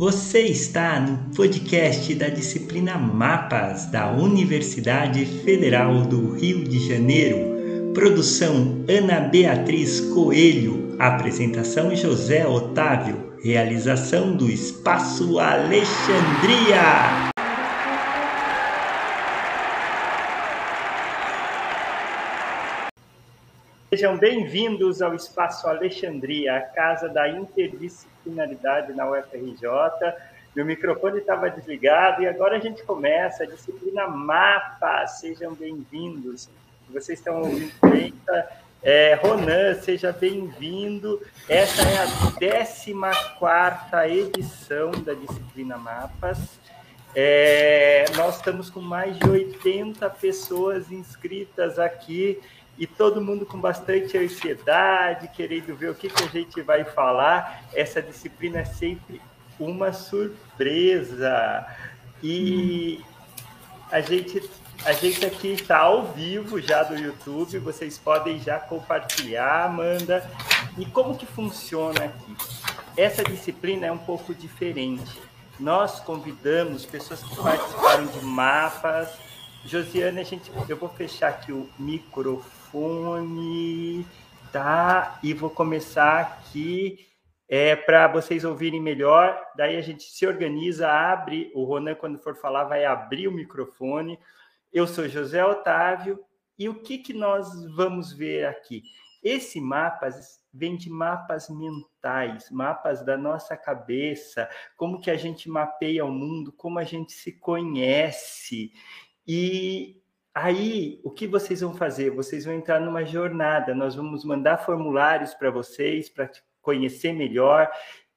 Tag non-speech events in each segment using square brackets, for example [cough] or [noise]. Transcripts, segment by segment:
Você está no podcast da disciplina Mapas da Universidade Federal do Rio de Janeiro. Produção Ana Beatriz Coelho. Apresentação José Otávio. Realização do Espaço Alexandria. Sejam bem-vindos ao Espaço Alexandria, a casa da interdisciplinaridade na UFRJ. Meu microfone estava desligado e agora a gente começa a disciplina MAPA. Sejam bem-vindos. Vocês estão ouvindo bem? É, Ronan, seja bem-vindo. Essa é a 14 edição da disciplina Mapas. É, nós estamos com mais de 80 pessoas inscritas aqui e todo mundo com bastante ansiedade, querendo ver o que, que a gente vai falar. Essa disciplina é sempre uma surpresa. E a gente, a gente aqui está ao vivo já do YouTube, vocês podem já compartilhar, Amanda. E como que funciona aqui? Essa disciplina é um pouco diferente. Nós convidamos pessoas que participaram de mapas. Josiane, a gente, eu vou fechar aqui o microfone microfone, tá? E vou começar aqui é, para vocês ouvirem melhor. Daí a gente se organiza, abre. O Ronan, quando for falar, vai abrir o microfone. Eu sou José Otávio. E o que, que nós vamos ver aqui? Esse mapa vem de mapas mentais, mapas da nossa cabeça, como que a gente mapeia o mundo, como a gente se conhece. E Aí, o que vocês vão fazer? Vocês vão entrar numa jornada. Nós vamos mandar formulários para vocês, para conhecer melhor.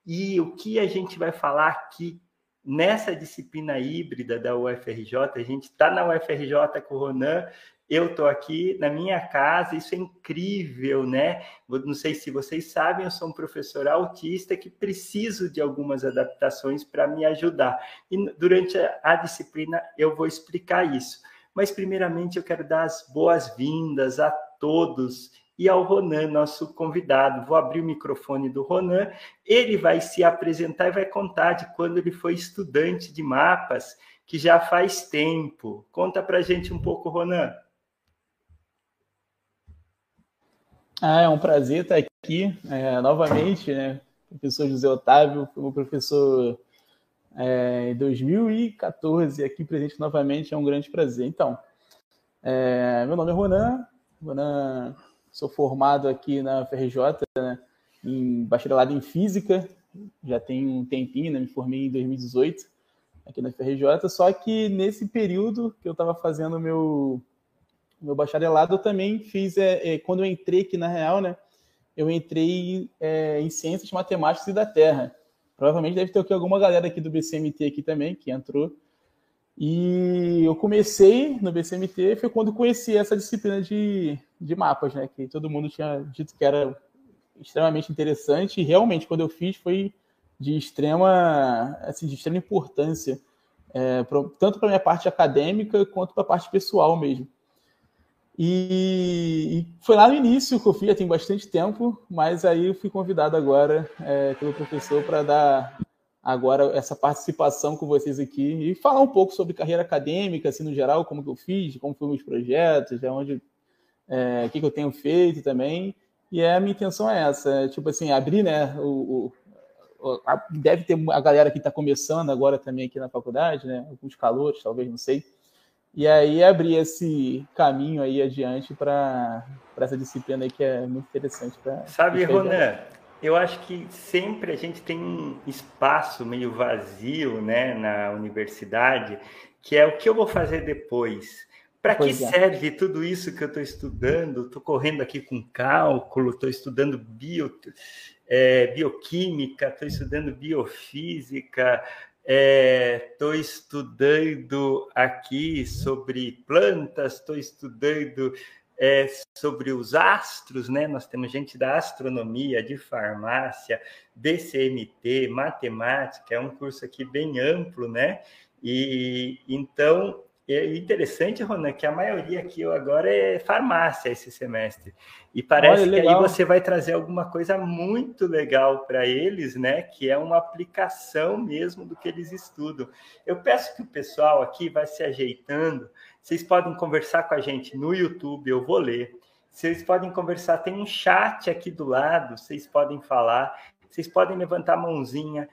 E o que a gente vai falar aqui nessa disciplina híbrida da UFRJ? A gente está na UFRJ com o Ronan, eu estou aqui na minha casa, isso é incrível, né? Não sei se vocês sabem, eu sou um professor autista que preciso de algumas adaptações para me ajudar. E durante a disciplina eu vou explicar isso. Mas, primeiramente, eu quero dar as boas-vindas a todos e ao Ronan, nosso convidado. Vou abrir o microfone do Ronan, ele vai se apresentar e vai contar de quando ele foi estudante de mapas, que já faz tempo. Conta para gente um pouco, Ronan. Ah, é um prazer estar aqui é, novamente, né? Professor José Otávio, como professor é, em 2014, aqui presente novamente, é um grande prazer. Então, é, meu nome é Ronan, Ronan, sou formado aqui na FRJ, né, em bacharelado em Física, já tem um tempinho, né, me formei em 2018 aqui na FRJ, só que nesse período que eu estava fazendo meu meu bacharelado, eu também fiz, é, é, quando eu entrei aqui na Real, né, eu entrei é, em Ciências Matemáticas e da Terra, Provavelmente deve ter aqui alguma galera aqui do BCMT aqui também que entrou. E eu comecei no BCMT, foi quando conheci essa disciplina de, de mapas, né? Que todo mundo tinha dito que era extremamente interessante. E realmente, quando eu fiz, foi de extrema, assim, de extrema importância, é, pra, tanto para minha parte acadêmica quanto para a parte pessoal mesmo. E, e, foi lá no início que eu fui, já tem bastante tempo, mas aí eu fui convidado agora é, pelo professor para dar agora essa participação com vocês aqui e falar um pouco sobre carreira acadêmica, assim, no geral, como que eu fiz, como foram meus projetos, onde, é, o que, que eu tenho feito também. E é, a minha intenção é essa, é, tipo assim, abrir, né, o, o a, deve ter a galera que está começando agora também aqui na faculdade, né, alguns calores, talvez, não sei, e aí abrir esse caminho aí adiante para essa disciplina aí que é muito interessante para. Sabe, Ronan, eu acho que sempre a gente tem um espaço meio vazio né, na universidade, que é o que eu vou fazer depois. Para que é. serve tudo isso que eu estou estudando? Estou correndo aqui com cálculo, estou estudando bio, é, bioquímica, estou estudando biofísica, Estou é, estudando aqui sobre plantas, estou estudando é, sobre os astros, né? Nós temos gente da astronomia, de farmácia, DCMT, matemática, é um curso aqui bem amplo, né? E então é interessante, Ronan, que a maioria aqui agora é farmácia esse semestre. E parece Olha, que aí você vai trazer alguma coisa muito legal para eles, né? Que é uma aplicação mesmo do que eles estudam. Eu peço que o pessoal aqui vá se ajeitando. Vocês podem conversar com a gente no YouTube, eu vou ler. Vocês podem conversar, tem um chat aqui do lado, vocês podem falar, vocês podem levantar a mãozinha,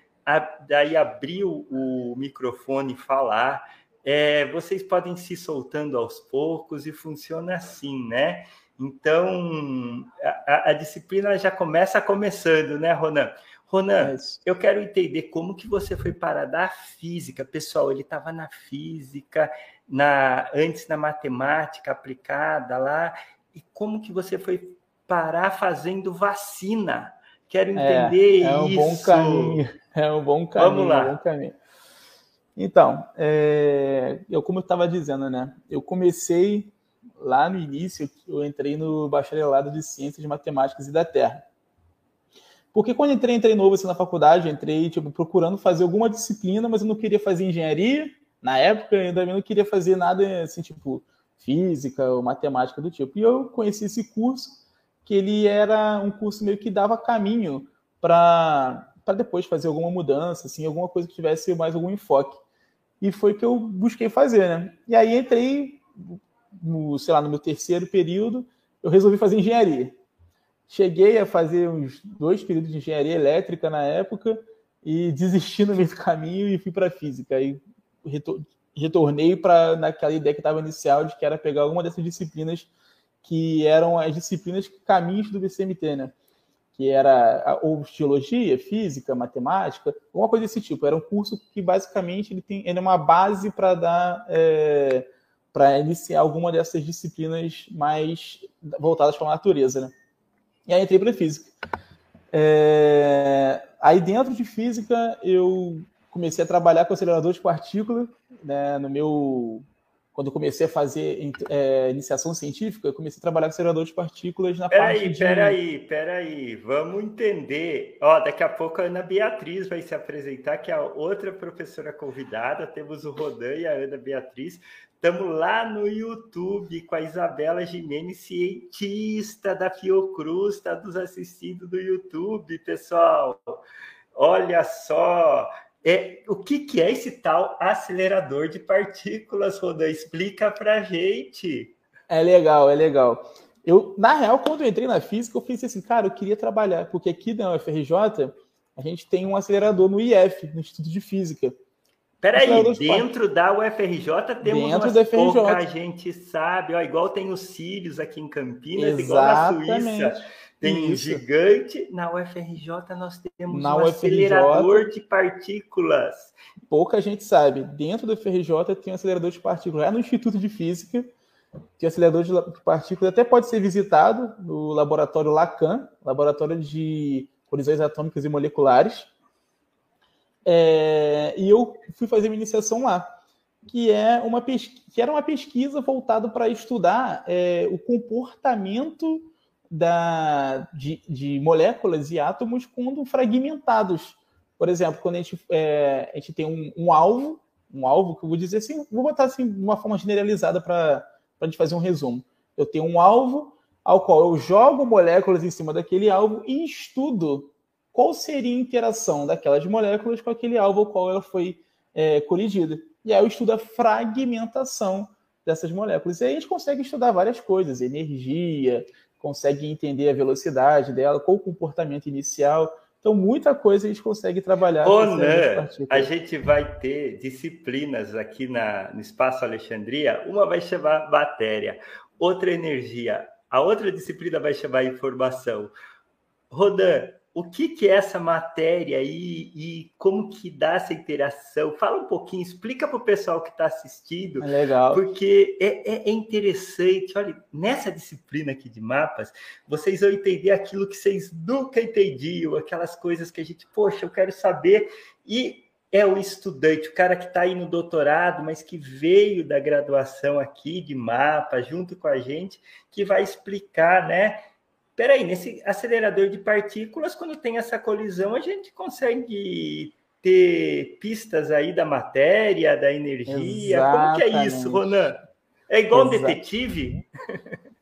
daí abrir o microfone e falar é, vocês podem se soltando aos poucos e funciona assim, né? Então, a, a disciplina já começa começando, né, Ronan? Ronan, é eu quero entender como que você foi parar da física. Pessoal, ele estava na física, na antes na matemática aplicada lá, e como que você foi parar fazendo vacina? Quero é, entender é, é um isso. Bom caminho. É um bom caminho. Vamos lá. Um caminho. Então, é, eu como eu estava dizendo, né? Eu comecei lá no início, eu entrei no bacharelado de Ciências Matemáticas e da Terra. Porque quando entrei, entrei novo assim, na faculdade, entrei tipo, procurando fazer alguma disciplina, mas eu não queria fazer engenharia. Na época, eu ainda não queria fazer nada assim, tipo, física ou matemática do tipo. E eu conheci esse curso, que ele era um curso meio que dava caminho para depois fazer alguma mudança, assim, alguma coisa que tivesse mais algum enfoque. E foi o que eu busquei fazer, né? E aí entrei, no, sei lá, no meu terceiro período, eu resolvi fazer engenharia. Cheguei a fazer uns dois períodos de engenharia elétrica na época e desisti no meio do caminho e fui para física. Aí retornei para naquela ideia que estava inicial de que era pegar alguma dessas disciplinas que eram as disciplinas caminhos do BCMT, né? Que era ou geologia, física, matemática, alguma coisa desse tipo. Era um curso que basicamente ele tem ele é uma base para dar é, para iniciar alguma dessas disciplinas mais voltadas para a natureza, né? E aí entrei para física. É, aí dentro de física eu comecei a trabalhar com acelerador de partícula, né, no meu quando eu comecei a fazer é, iniciação científica, eu comecei a trabalhar com acelerador de partículas na pera parte aí, de... Peraí, peraí, vamos entender. Ó, daqui a pouco a Ana Beatriz vai se apresentar, que é a outra professora convidada. Temos o Rodan e a Ana Beatriz. Estamos lá no YouTube com a Isabela Jimenez, cientista da Fiocruz, está nos assistindo no YouTube, pessoal. Olha só, é, o que, que é esse tal acelerador de partículas, Rodan? Explica para gente. É legal, é legal. Eu, na real, quando eu entrei na física, eu pensei assim, cara, eu queria trabalhar, porque aqui na UFRJ a gente tem um acelerador no IF, no Instituto de Física. Peraí, dentro de... da UFRJ temos dentro umas pouca gente sabe, ó, igual tem os Círios aqui em Campinas, Exatamente. igual na Suíça. Tem Isso. um gigante. Na UFRJ nós temos na um UFRJ, acelerador de partículas. Pouca gente sabe. Dentro do UFRJ tem um acelerador de partículas. Lá no Instituto de Física, que o acelerador de partículas até pode ser visitado no laboratório Lacan, laboratório de colisões atômicas e moleculares. É, e eu fui fazer minha iniciação lá, que, é uma que era uma pesquisa voltada para estudar é, o comportamento da, de, de, moléculas e átomos quando fragmentados. Por exemplo, quando a gente, é, a gente tem um, um, alvo, um alvo que eu vou dizer assim, vou botar assim de uma forma generalizada para a gente fazer um resumo. Eu tenho um alvo ao qual eu jogo moléculas em cima daquele alvo e estudo qual seria a interação daquelas moléculas com aquele alvo ao qual ela foi é, colidida. E aí eu estudo a fragmentação dessas moléculas. E aí a gente consegue estudar várias coisas, energia, consegue entender a velocidade dela, qual o comportamento inicial. Então, muita coisa a gente consegue trabalhar. Nan, a gente vai ter disciplinas aqui na, no Espaço Alexandria. Uma vai chamar matéria, outra energia, a outra disciplina vai chamar informação. Rodan, o que, que é essa matéria aí e como que dá essa interação? Fala um pouquinho, explica para o pessoal que está assistindo. É legal. Porque é, é, é, interessante. Olha, nessa disciplina aqui de mapas, vocês vão entender aquilo que vocês nunca entendiam, aquelas coisas que a gente, poxa, eu quero saber. E é o estudante, o cara que está aí no doutorado, mas que veio da graduação aqui de mapa, junto com a gente, que vai explicar, né? Peraí, nesse acelerador de partículas, quando tem essa colisão, a gente consegue ter pistas aí da matéria, da energia. Exatamente. Como que é isso, Ronan? É igual Exato. um detetive?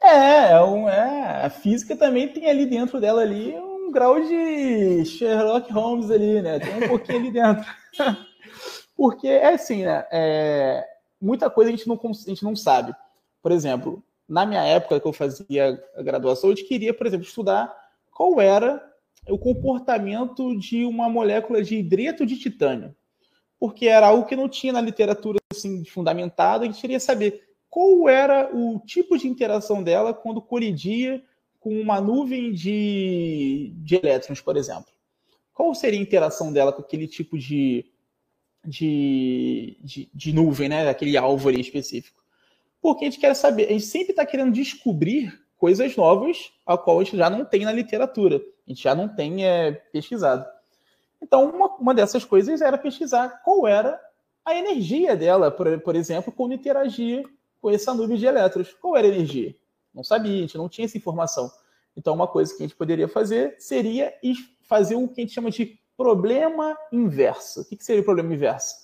É, é, um, é, a física também tem ali dentro dela ali um grau de Sherlock Holmes ali, né? Tem um pouquinho ali dentro. [laughs] Porque é assim, né? É, muita coisa a gente, não, a gente não sabe. Por exemplo, na minha época que eu fazia a graduação, eu queria, por exemplo, estudar qual era o comportamento de uma molécula de hidreto de titânio. Porque era algo que não tinha na literatura assim, fundamentada, a gente queria saber qual era o tipo de interação dela quando colidia com uma nuvem de, de elétrons, por exemplo. Qual seria a interação dela com aquele tipo de, de, de, de nuvem, né? aquele alvo ali específico? Porque a gente quer saber, a gente sempre está querendo descobrir coisas novas, a qual a gente já não tem na literatura, a gente já não tem é, pesquisado. Então, uma, uma dessas coisas era pesquisar qual era a energia dela, por, por exemplo, quando interagia com essa nuvem de elétrons. Qual era a energia? Não sabia, a gente não tinha essa informação. Então, uma coisa que a gente poderia fazer seria fazer o que a gente chama de problema inverso. O que seria o problema inverso?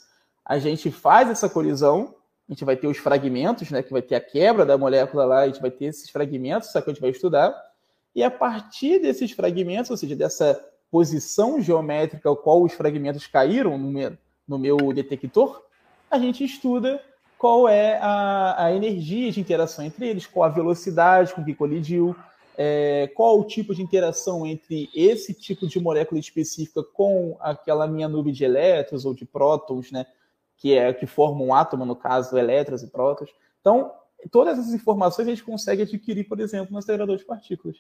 A gente faz essa colisão a gente vai ter os fragmentos, né, que vai ter a quebra da molécula lá, a gente vai ter esses fragmentos, só que a gente vai estudar, e a partir desses fragmentos, ou seja, dessa posição geométrica ao qual os fragmentos caíram no meu, no meu detector, a gente estuda qual é a, a, energia de interação entre eles, qual a velocidade com que colidiu, é, qual o tipo de interação entre esse tipo de molécula específica com aquela minha nuvem de elétrons ou de prótons, né? Que é que forma um átomo, no caso, elétrons e prótons. Então, todas essas informações a gente consegue adquirir, por exemplo, no acelerador de partículas.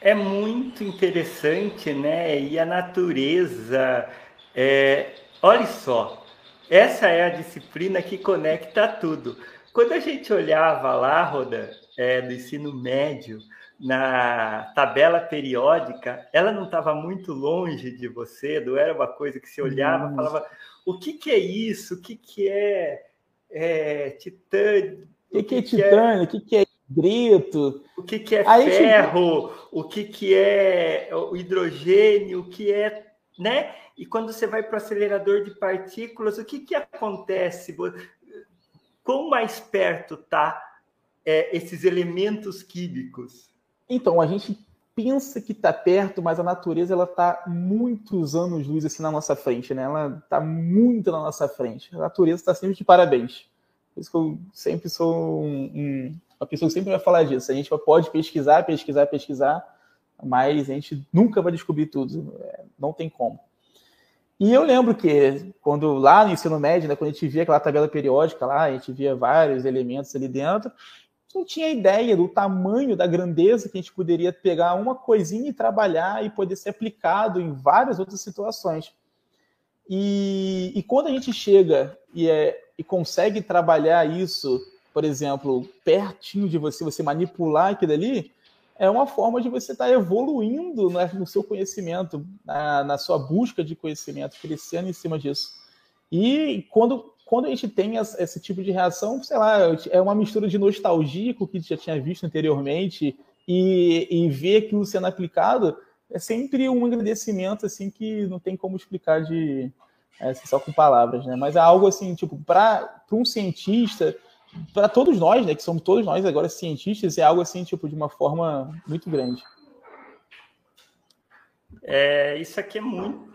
É muito interessante, né? E a natureza. É... Olha só, essa é a disciplina que conecta tudo. Quando a gente olhava lá, Roda, é, do ensino médio, na tabela periódica, ela não estava muito longe de você, não era uma coisa que você olhava e falava, o que, que é isso? O que, que é, é titânio? O que, que, é titânio? O que, que é grito? O que, que é Aí ferro? Gente... O que, que é o hidrogênio? O que é. Né? E quando você vai para o acelerador de partículas, o que, que acontece? Quão mais perto tá é, esses elementos químicos? Então, a gente pensa que está perto, mas a natureza ela está muitos anos luz assim na nossa frente, né? Ela está muito na nossa frente. A natureza está sempre de parabéns. Por isso que eu sempre sou um, um, uma pessoa que sempre vai falar disso. A gente pode pesquisar, pesquisar, pesquisar, mas a gente nunca vai descobrir tudo. É, não tem como. E eu lembro que quando lá no ensino médio, né, quando a gente via aquela tabela periódica lá, a gente via vários elementos ali dentro, não tinha ideia do tamanho, da grandeza que a gente poderia pegar uma coisinha e trabalhar e poder ser aplicado em várias outras situações. E, e quando a gente chega e, é, e consegue trabalhar isso, por exemplo, pertinho de você, você manipular aquilo ali, é uma forma de você estar tá evoluindo né, no seu conhecimento, na, na sua busca de conhecimento, crescendo em cima disso. E quando quando a gente tem esse tipo de reação, sei lá, é uma mistura de nostalgia com o que já tinha visto anteriormente e, e ver aquilo sendo aplicado, é sempre um agradecimento assim que não tem como explicar de é, assim, só com palavras, né? Mas é algo assim, tipo, para um cientista, para todos nós, né, que somos todos nós agora cientistas, é algo assim, tipo, de uma forma muito grande. É, isso aqui é muito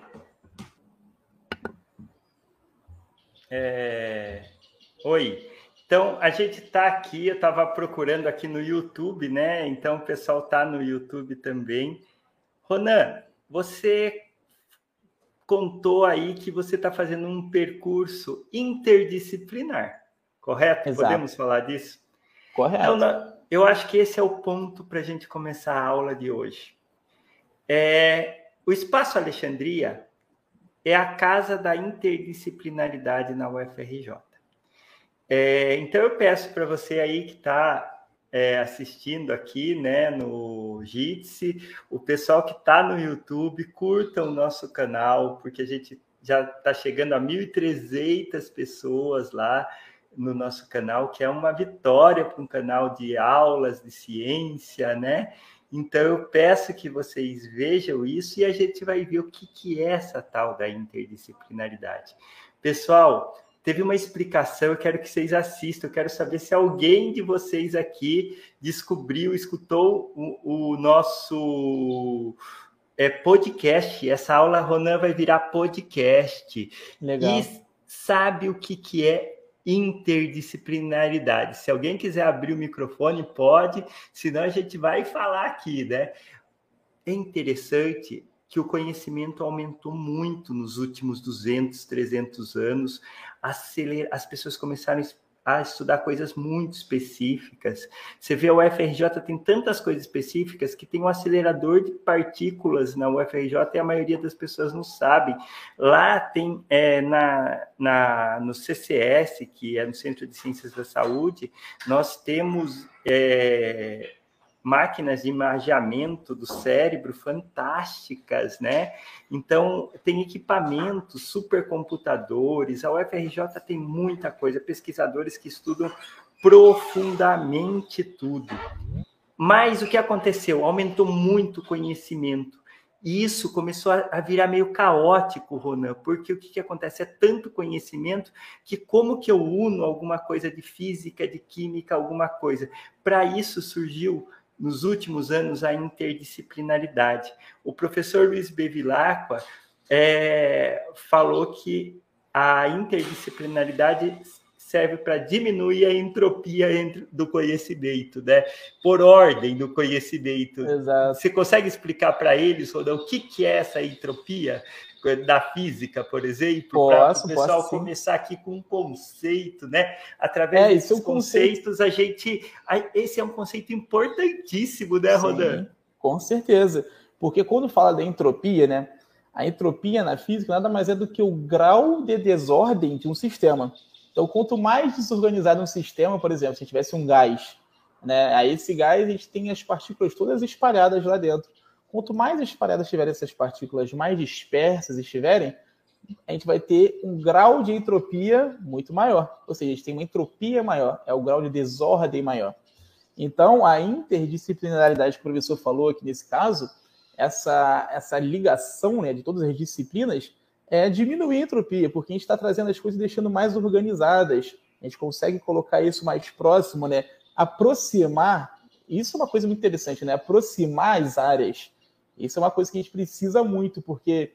É... Oi. Então, a gente está aqui, eu estava procurando aqui no YouTube, né? Então, o pessoal está no YouTube também. Ronan, você contou aí que você está fazendo um percurso interdisciplinar, correto? Exato. Podemos falar disso? Correto. Então, eu acho que esse é o ponto para a gente começar a aula de hoje. É, o Espaço Alexandria é a casa da interdisciplinaridade na UFRJ. É, então eu peço para você aí que está é, assistindo aqui, né, no Jitsi, o pessoal que está no YouTube, curta o nosso canal, porque a gente já está chegando a 1.300 pessoas lá no nosso canal, que é uma vitória para um canal de aulas de ciência, né? Então eu peço que vocês vejam isso e a gente vai ver o que, que é essa tal da interdisciplinaridade. Pessoal, teve uma explicação, eu quero que vocês assistam, eu quero saber se alguém de vocês aqui descobriu, escutou o, o nosso é, podcast. Essa aula, Ronan, vai virar podcast. Legal. E sabe o que, que é interdisciplinaridade. Se alguém quiser abrir o microfone, pode, senão a gente vai falar aqui, né? É interessante que o conhecimento aumentou muito nos últimos 200, 300 anos. As pessoas começaram a a estudar coisas muito específicas. Você vê a UFRJ tem tantas coisas específicas que tem um acelerador de partículas na UFRJ e a maioria das pessoas não sabe. Lá tem é, na, na, no CCS, que é no Centro de Ciências da Saúde, nós temos é, máquinas de imageamento do cérebro fantásticas, né? Então, tem equipamentos, supercomputadores, a UFRJ tem muita coisa, pesquisadores que estudam profundamente tudo. Mas o que aconteceu? Aumentou muito o conhecimento. E isso começou a virar meio caótico, Ronan, porque o que, que acontece? É tanto conhecimento que como que eu uno alguma coisa de física, de química, alguma coisa? Para isso surgiu nos últimos anos a interdisciplinaridade. O professor Luiz Bevilacqua é, falou que a interdisciplinaridade serve para diminuir a entropia do conhecimento, né? Por ordem do conhecimento. Exato. Você consegue explicar para eles, Rodão, o que, que é essa entropia? Da física, por exemplo, para o pessoal posso, começar aqui com um conceito, né? Através é, desses é conceitos, conceito. a gente. Esse é um conceito importantíssimo, né, Rodan? Sim, com certeza. Porque quando fala da entropia, né? A entropia na física nada mais é do que o grau de desordem de um sistema. Então, quanto mais desorganizado um sistema, por exemplo, se tivesse um gás, né? Aí esse gás a gente tem as partículas todas espalhadas lá dentro. Quanto mais espalhadas estiverem essas partículas, mais dispersas estiverem, a gente vai ter um grau de entropia muito maior. Ou seja, a gente tem uma entropia maior, é o grau de desordem maior. Então, a interdisciplinaridade que o professor falou aqui nesse caso, essa, essa ligação né, de todas as disciplinas, é diminuir a entropia, porque a gente está trazendo as coisas e deixando mais organizadas. A gente consegue colocar isso mais próximo, né? aproximar. Isso é uma coisa muito interessante, né? aproximar as áreas isso é uma coisa que a gente precisa muito, porque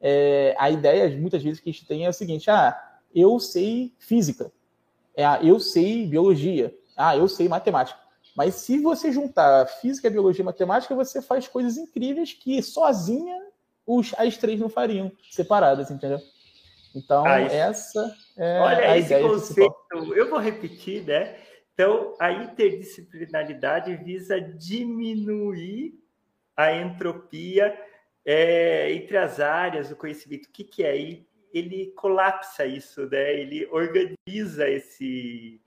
é, a ideia, muitas vezes, que a gente tem é o seguinte: ah, eu sei física, é, ah, eu sei biologia, ah, eu sei matemática. Mas se você juntar física, biologia e matemática, você faz coisas incríveis que sozinha os, as três não fariam, separadas, entendeu? Então, ah, essa é Olha, a esse conceito, principal. eu vou repetir, né? Então, a interdisciplinaridade visa diminuir a entropia é, entre as áreas do conhecimento. O que, que é? Ele, ele colapsa isso, né? ele organiza esse,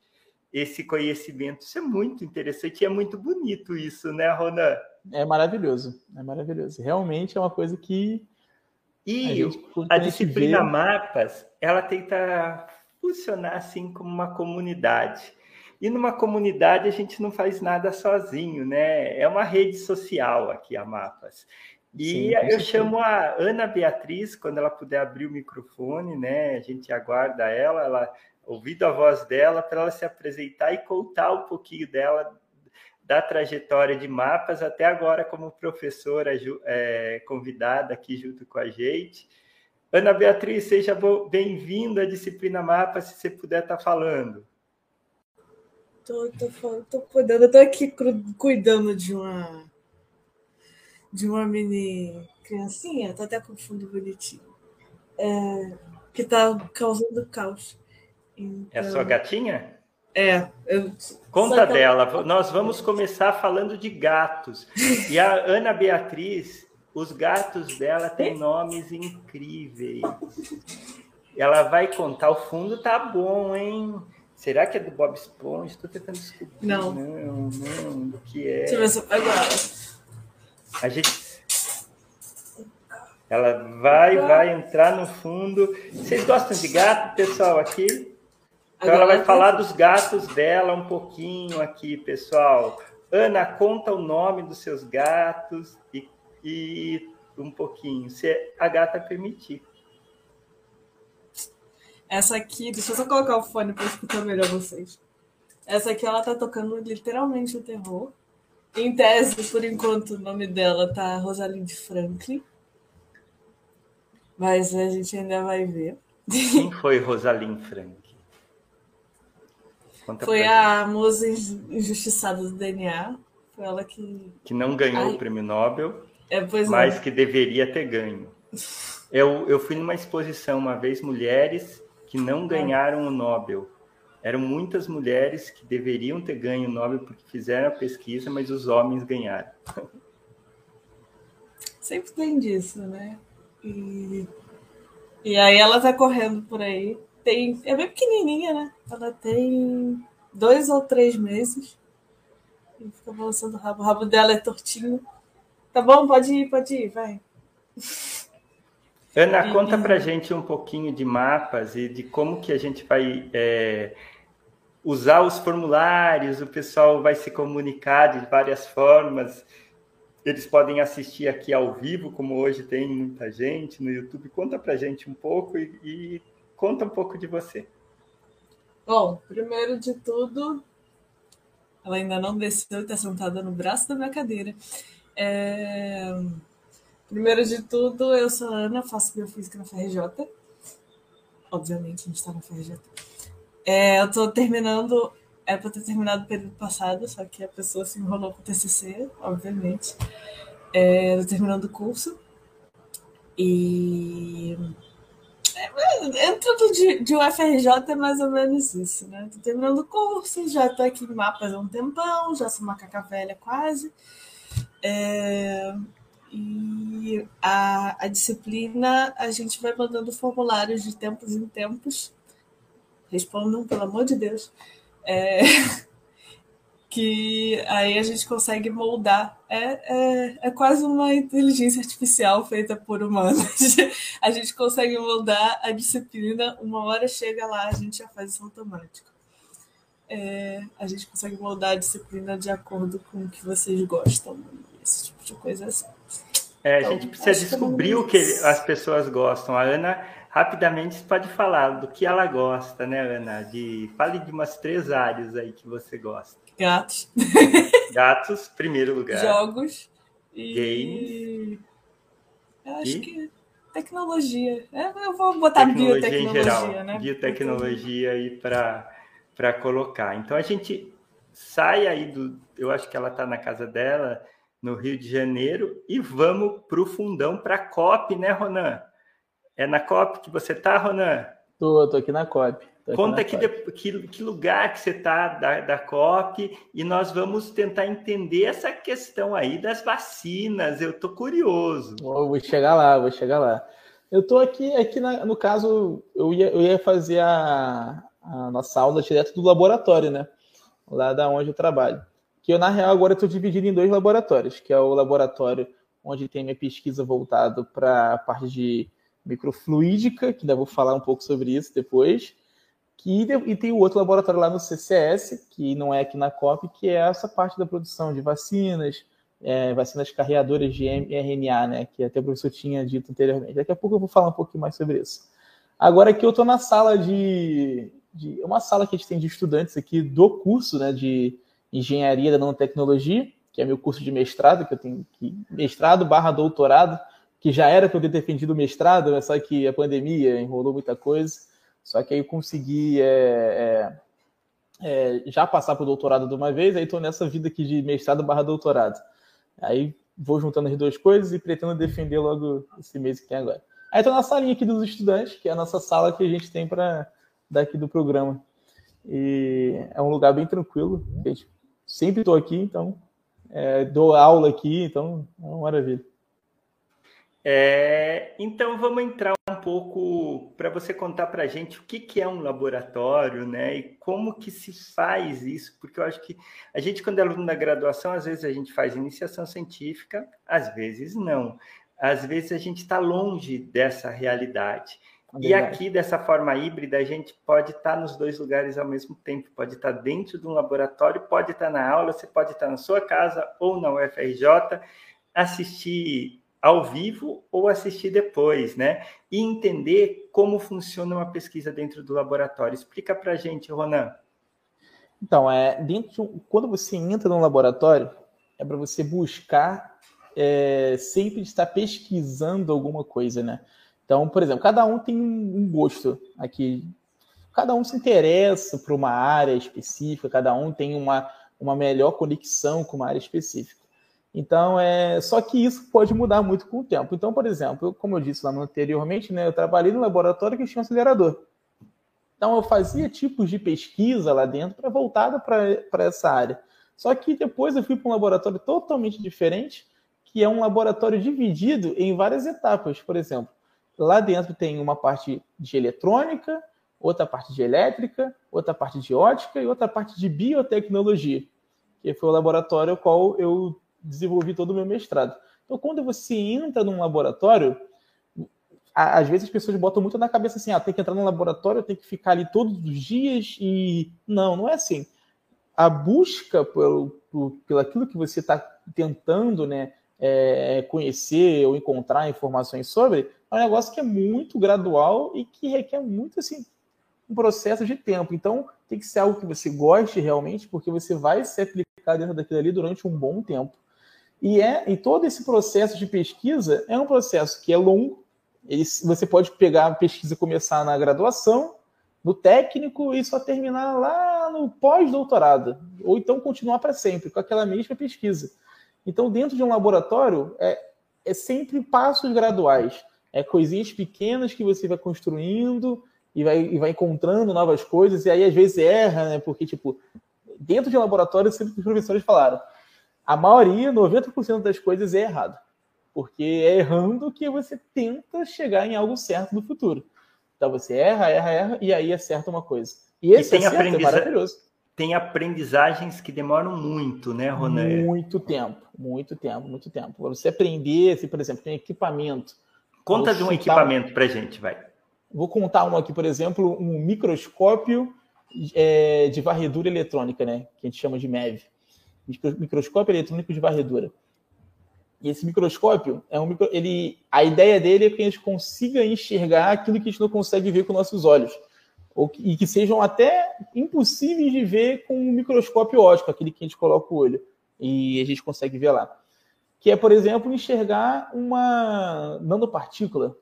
esse conhecimento. Isso é muito interessante e é muito bonito isso, né, Ronan? É maravilhoso, é maravilhoso. Realmente é uma coisa que. E a, gente, a disciplina vê... Mapas, ela tenta funcionar assim como uma comunidade. E numa comunidade a gente não faz nada sozinho, né? É uma rede social aqui, a Mapas. E Sim, eu chamo a Ana Beatriz, quando ela puder abrir o microfone, né? A gente aguarda ela, ela ouvindo a voz dela, para ela se apresentar e contar um pouquinho dela, da trajetória de mapas até agora como professora é, convidada aqui junto com a gente. Ana Beatriz, seja bem-vinda à disciplina Mapas, se você puder estar tá falando. Tô, tô, tô cuidando, eu tô aqui cuidando de uma de uma mini criancinha, tô até com fundo bonitinho, é, que tá causando caos. Então, é a sua gatinha? É. Eu, Conta dela. Nós vamos começar falando de gatos. E a Ana Beatriz, os gatos dela têm nomes incríveis. Ela vai contar. O fundo tá bom, hein? Será que é do Bob Esponja? Estou tentando descobrir. Não. Não, não. Do que é? Deixa eu ver se eu pego ela. A gente. Ela vai, vai entrar no fundo. Vocês gostam de gato, pessoal, aqui? Então ela vai falar dos gatos dela um pouquinho aqui, pessoal. Ana, conta o nome dos seus gatos e, e um pouquinho, se a gata permitir. Essa aqui, deixa eu só colocar o fone para escutar melhor vocês. Essa aqui ela tá tocando literalmente o terror. Em tese, por enquanto, o nome dela tá Rosalind Franklin. Mas a gente ainda vai ver. Quem foi Rosalind Franklin? Conta foi a musa injustiçada do DNA. Foi ela que. Que não ganhou Ai. o prêmio Nobel, é, mas é. que deveria ter ganho. Eu, eu fui numa exposição uma vez, mulheres que não ganharam o Nobel. Eram muitas mulheres que deveriam ter ganho o Nobel porque fizeram a pesquisa, mas os homens ganharam. Sempre tem disso, né? E, e aí ela tá correndo por aí. Tem, é bem pequenininha, né? Ela tem dois ou três meses. E fica balançando o rabo. O rabo dela é tortinho. Tá bom? Pode ir, pode ir, vai. [laughs] Ana, conta para gente um pouquinho de mapas e de como que a gente vai é, usar os formulários, o pessoal vai se comunicar de várias formas. Eles podem assistir aqui ao vivo, como hoje tem muita gente no YouTube. Conta para gente um pouco e, e conta um pouco de você. Bom, primeiro de tudo, ela ainda não desceu e está sentada no braço da minha cadeira. É... Primeiro de tudo, eu sou a Ana, faço biofísica na FRJ. Obviamente, a gente está na FRJ. É, eu estou terminando, é para ter terminado o período passado, só que a pessoa se enrolou com o TCC, obviamente. É, terminando o curso. E. É, entrando de, de UFRJ é mais ou menos isso, né? Estou terminando o curso, já estou aqui em mapas há um tempão, já sou macaca velha quase. É, e a, a disciplina, a gente vai mandando formulários de tempos em tempos. Respondam, pelo amor de Deus. É, [laughs] que aí a gente consegue moldar. É, é, é quase uma inteligência artificial feita por humanos. [laughs] a gente consegue moldar a disciplina, uma hora chega lá, a gente já faz isso automático. É, a gente consegue moldar a disciplina de acordo com o que vocês gostam, esse tipo de coisa assim. É, a então, gente precisa descobrir o que as pessoas gostam. A Ana rapidamente pode falar do que ela gosta, né, Ana? De fale de umas três áreas aí que você gosta. Gatos. [laughs] Gatos, primeiro lugar. Jogos e games. Eu acho e... que tecnologia. É, eu vou botar tecnologia biotecnologia, em geral, né? Biotecnologia aí para para colocar. Então a gente sai aí do, eu acho que ela está na casa dela no Rio de Janeiro e vamos para o fundão, para a COP, né, Ronan? É na COP que você está, Ronan? Tô, tô aqui na COP. Aqui Conta na que, COP. que, que, lugar que você está da, da COP e nós vamos tentar entender essa questão aí das vacinas. Eu tô curioso. vou chegar lá, vou chegar lá. Eu tô aqui, aqui na, no caso, eu ia, eu ia fazer a, a nossa aula direto do laboratório, né? Lá da onde eu trabalho que eu, na real, agora estou dividido em dois laboratórios, que é o laboratório onde tem minha pesquisa voltada para a parte de microfluídica, que ainda vou falar um pouco sobre isso depois, que, e tem o outro laboratório lá no CCS, que não é aqui na COP, que é essa parte da produção de vacinas, é, vacinas carreadoras de mRNA, né, que até o professor tinha dito anteriormente. Daqui a pouco eu vou falar um pouquinho mais sobre isso. Agora aqui eu estou na sala de, de... uma sala que a gente tem de estudantes aqui do curso né, de Engenharia da Nanotecnologia, que é meu curso de mestrado, que eu tenho que, mestrado barra doutorado, que já era para eu ter defendido o mestrado, mas só que a pandemia enrolou muita coisa. Só que aí eu consegui é, é, é, já passar para o doutorado de uma vez, aí estou nessa vida aqui de mestrado barra doutorado. Aí vou juntando as duas coisas e pretendo defender logo esse mês que tem agora. Aí estou na salinha aqui dos estudantes, que é a nossa sala que a gente tem para daqui do programa. E é um lugar bem tranquilo, a gente sempre estou aqui, então é, dou aula aqui, então é uma maravilha. É, então vamos entrar um pouco para você contar para a gente o que, que é um laboratório, né? E como que se faz isso, porque eu acho que a gente, quando é aluno da graduação, às vezes a gente faz iniciação científica, às vezes não. Às vezes a gente está longe dessa realidade. E aqui, dessa forma híbrida, a gente pode estar nos dois lugares ao mesmo tempo. Pode estar dentro de um laboratório, pode estar na aula, você pode estar na sua casa ou na UFRJ, assistir ao vivo ou assistir depois, né? E entender como funciona uma pesquisa dentro do laboratório. Explica para a gente, Ronan. Então, é, dentro, quando você entra no laboratório, é para você buscar é, sempre estar pesquisando alguma coisa, né? Então, por exemplo, cada um tem um gosto aqui. Cada um se interessa por uma área específica, cada um tem uma, uma melhor conexão com uma área específica. Então, é só que isso pode mudar muito com o tempo. Então, por exemplo, como eu disse lá anteriormente, né, eu trabalhei no laboratório que tinha um acelerador. Então, eu fazia tipos de pesquisa lá dentro para voltada para essa área. Só que depois eu fui para um laboratório totalmente diferente, que é um laboratório dividido em várias etapas. Por exemplo, Lá dentro tem uma parte de eletrônica, outra parte de elétrica, outra parte de ótica e outra parte de biotecnologia, que foi o laboratório ao qual eu desenvolvi todo o meu mestrado. Então, quando você entra num laboratório, às vezes as pessoas botam muito na cabeça assim, ah, tem que entrar no laboratório, tem que ficar ali todos os dias e não, não é assim. A busca pelo, pelo, aquilo que você está tentando, né, é, conhecer ou encontrar informações sobre, é um negócio que é muito gradual e que requer muito assim um processo de tempo. Então, tem que ser algo que você goste realmente, porque você vai se aplicar dentro daquilo ali durante um bom tempo. E é e todo esse processo de pesquisa é um processo que é longo. Ele, você pode pegar a pesquisa começar na graduação, no técnico e só terminar lá no pós-doutorado, ou então continuar para sempre com aquela mesma pesquisa. Então, dentro de um laboratório, é, é sempre passos graduais. É coisinhas pequenas que você vai construindo e vai, e vai encontrando novas coisas, e aí às vezes erra, né? Porque, tipo, dentro de um laboratório, sempre os professores falaram, a maioria, 90% das coisas é errado. Porque é errando que você tenta chegar em algo certo no futuro. Então você erra, erra, erra, e aí acerta uma coisa. E esse e tem acerto é maravilhoso tem aprendizagens que demoram muito, né, Ronan? Muito tempo, muito tempo, muito tempo. Você aprender, se, por exemplo, tem equipamento. Conta de um equipamento para gente, vai. Vou contar um aqui, por exemplo, um microscópio é, de varredura eletrônica, né? Que a gente chama de MEV. Microscópio eletrônico de varredura. E esse microscópio é um micro... ele a ideia dele é que a gente consiga enxergar aquilo que a gente não consegue ver com nossos olhos ou que, e que sejam até impossíveis de ver com um microscópio óptico, aquele que a gente coloca o olho e a gente consegue ver lá. Que é, por exemplo, enxergar uma nanopartícula.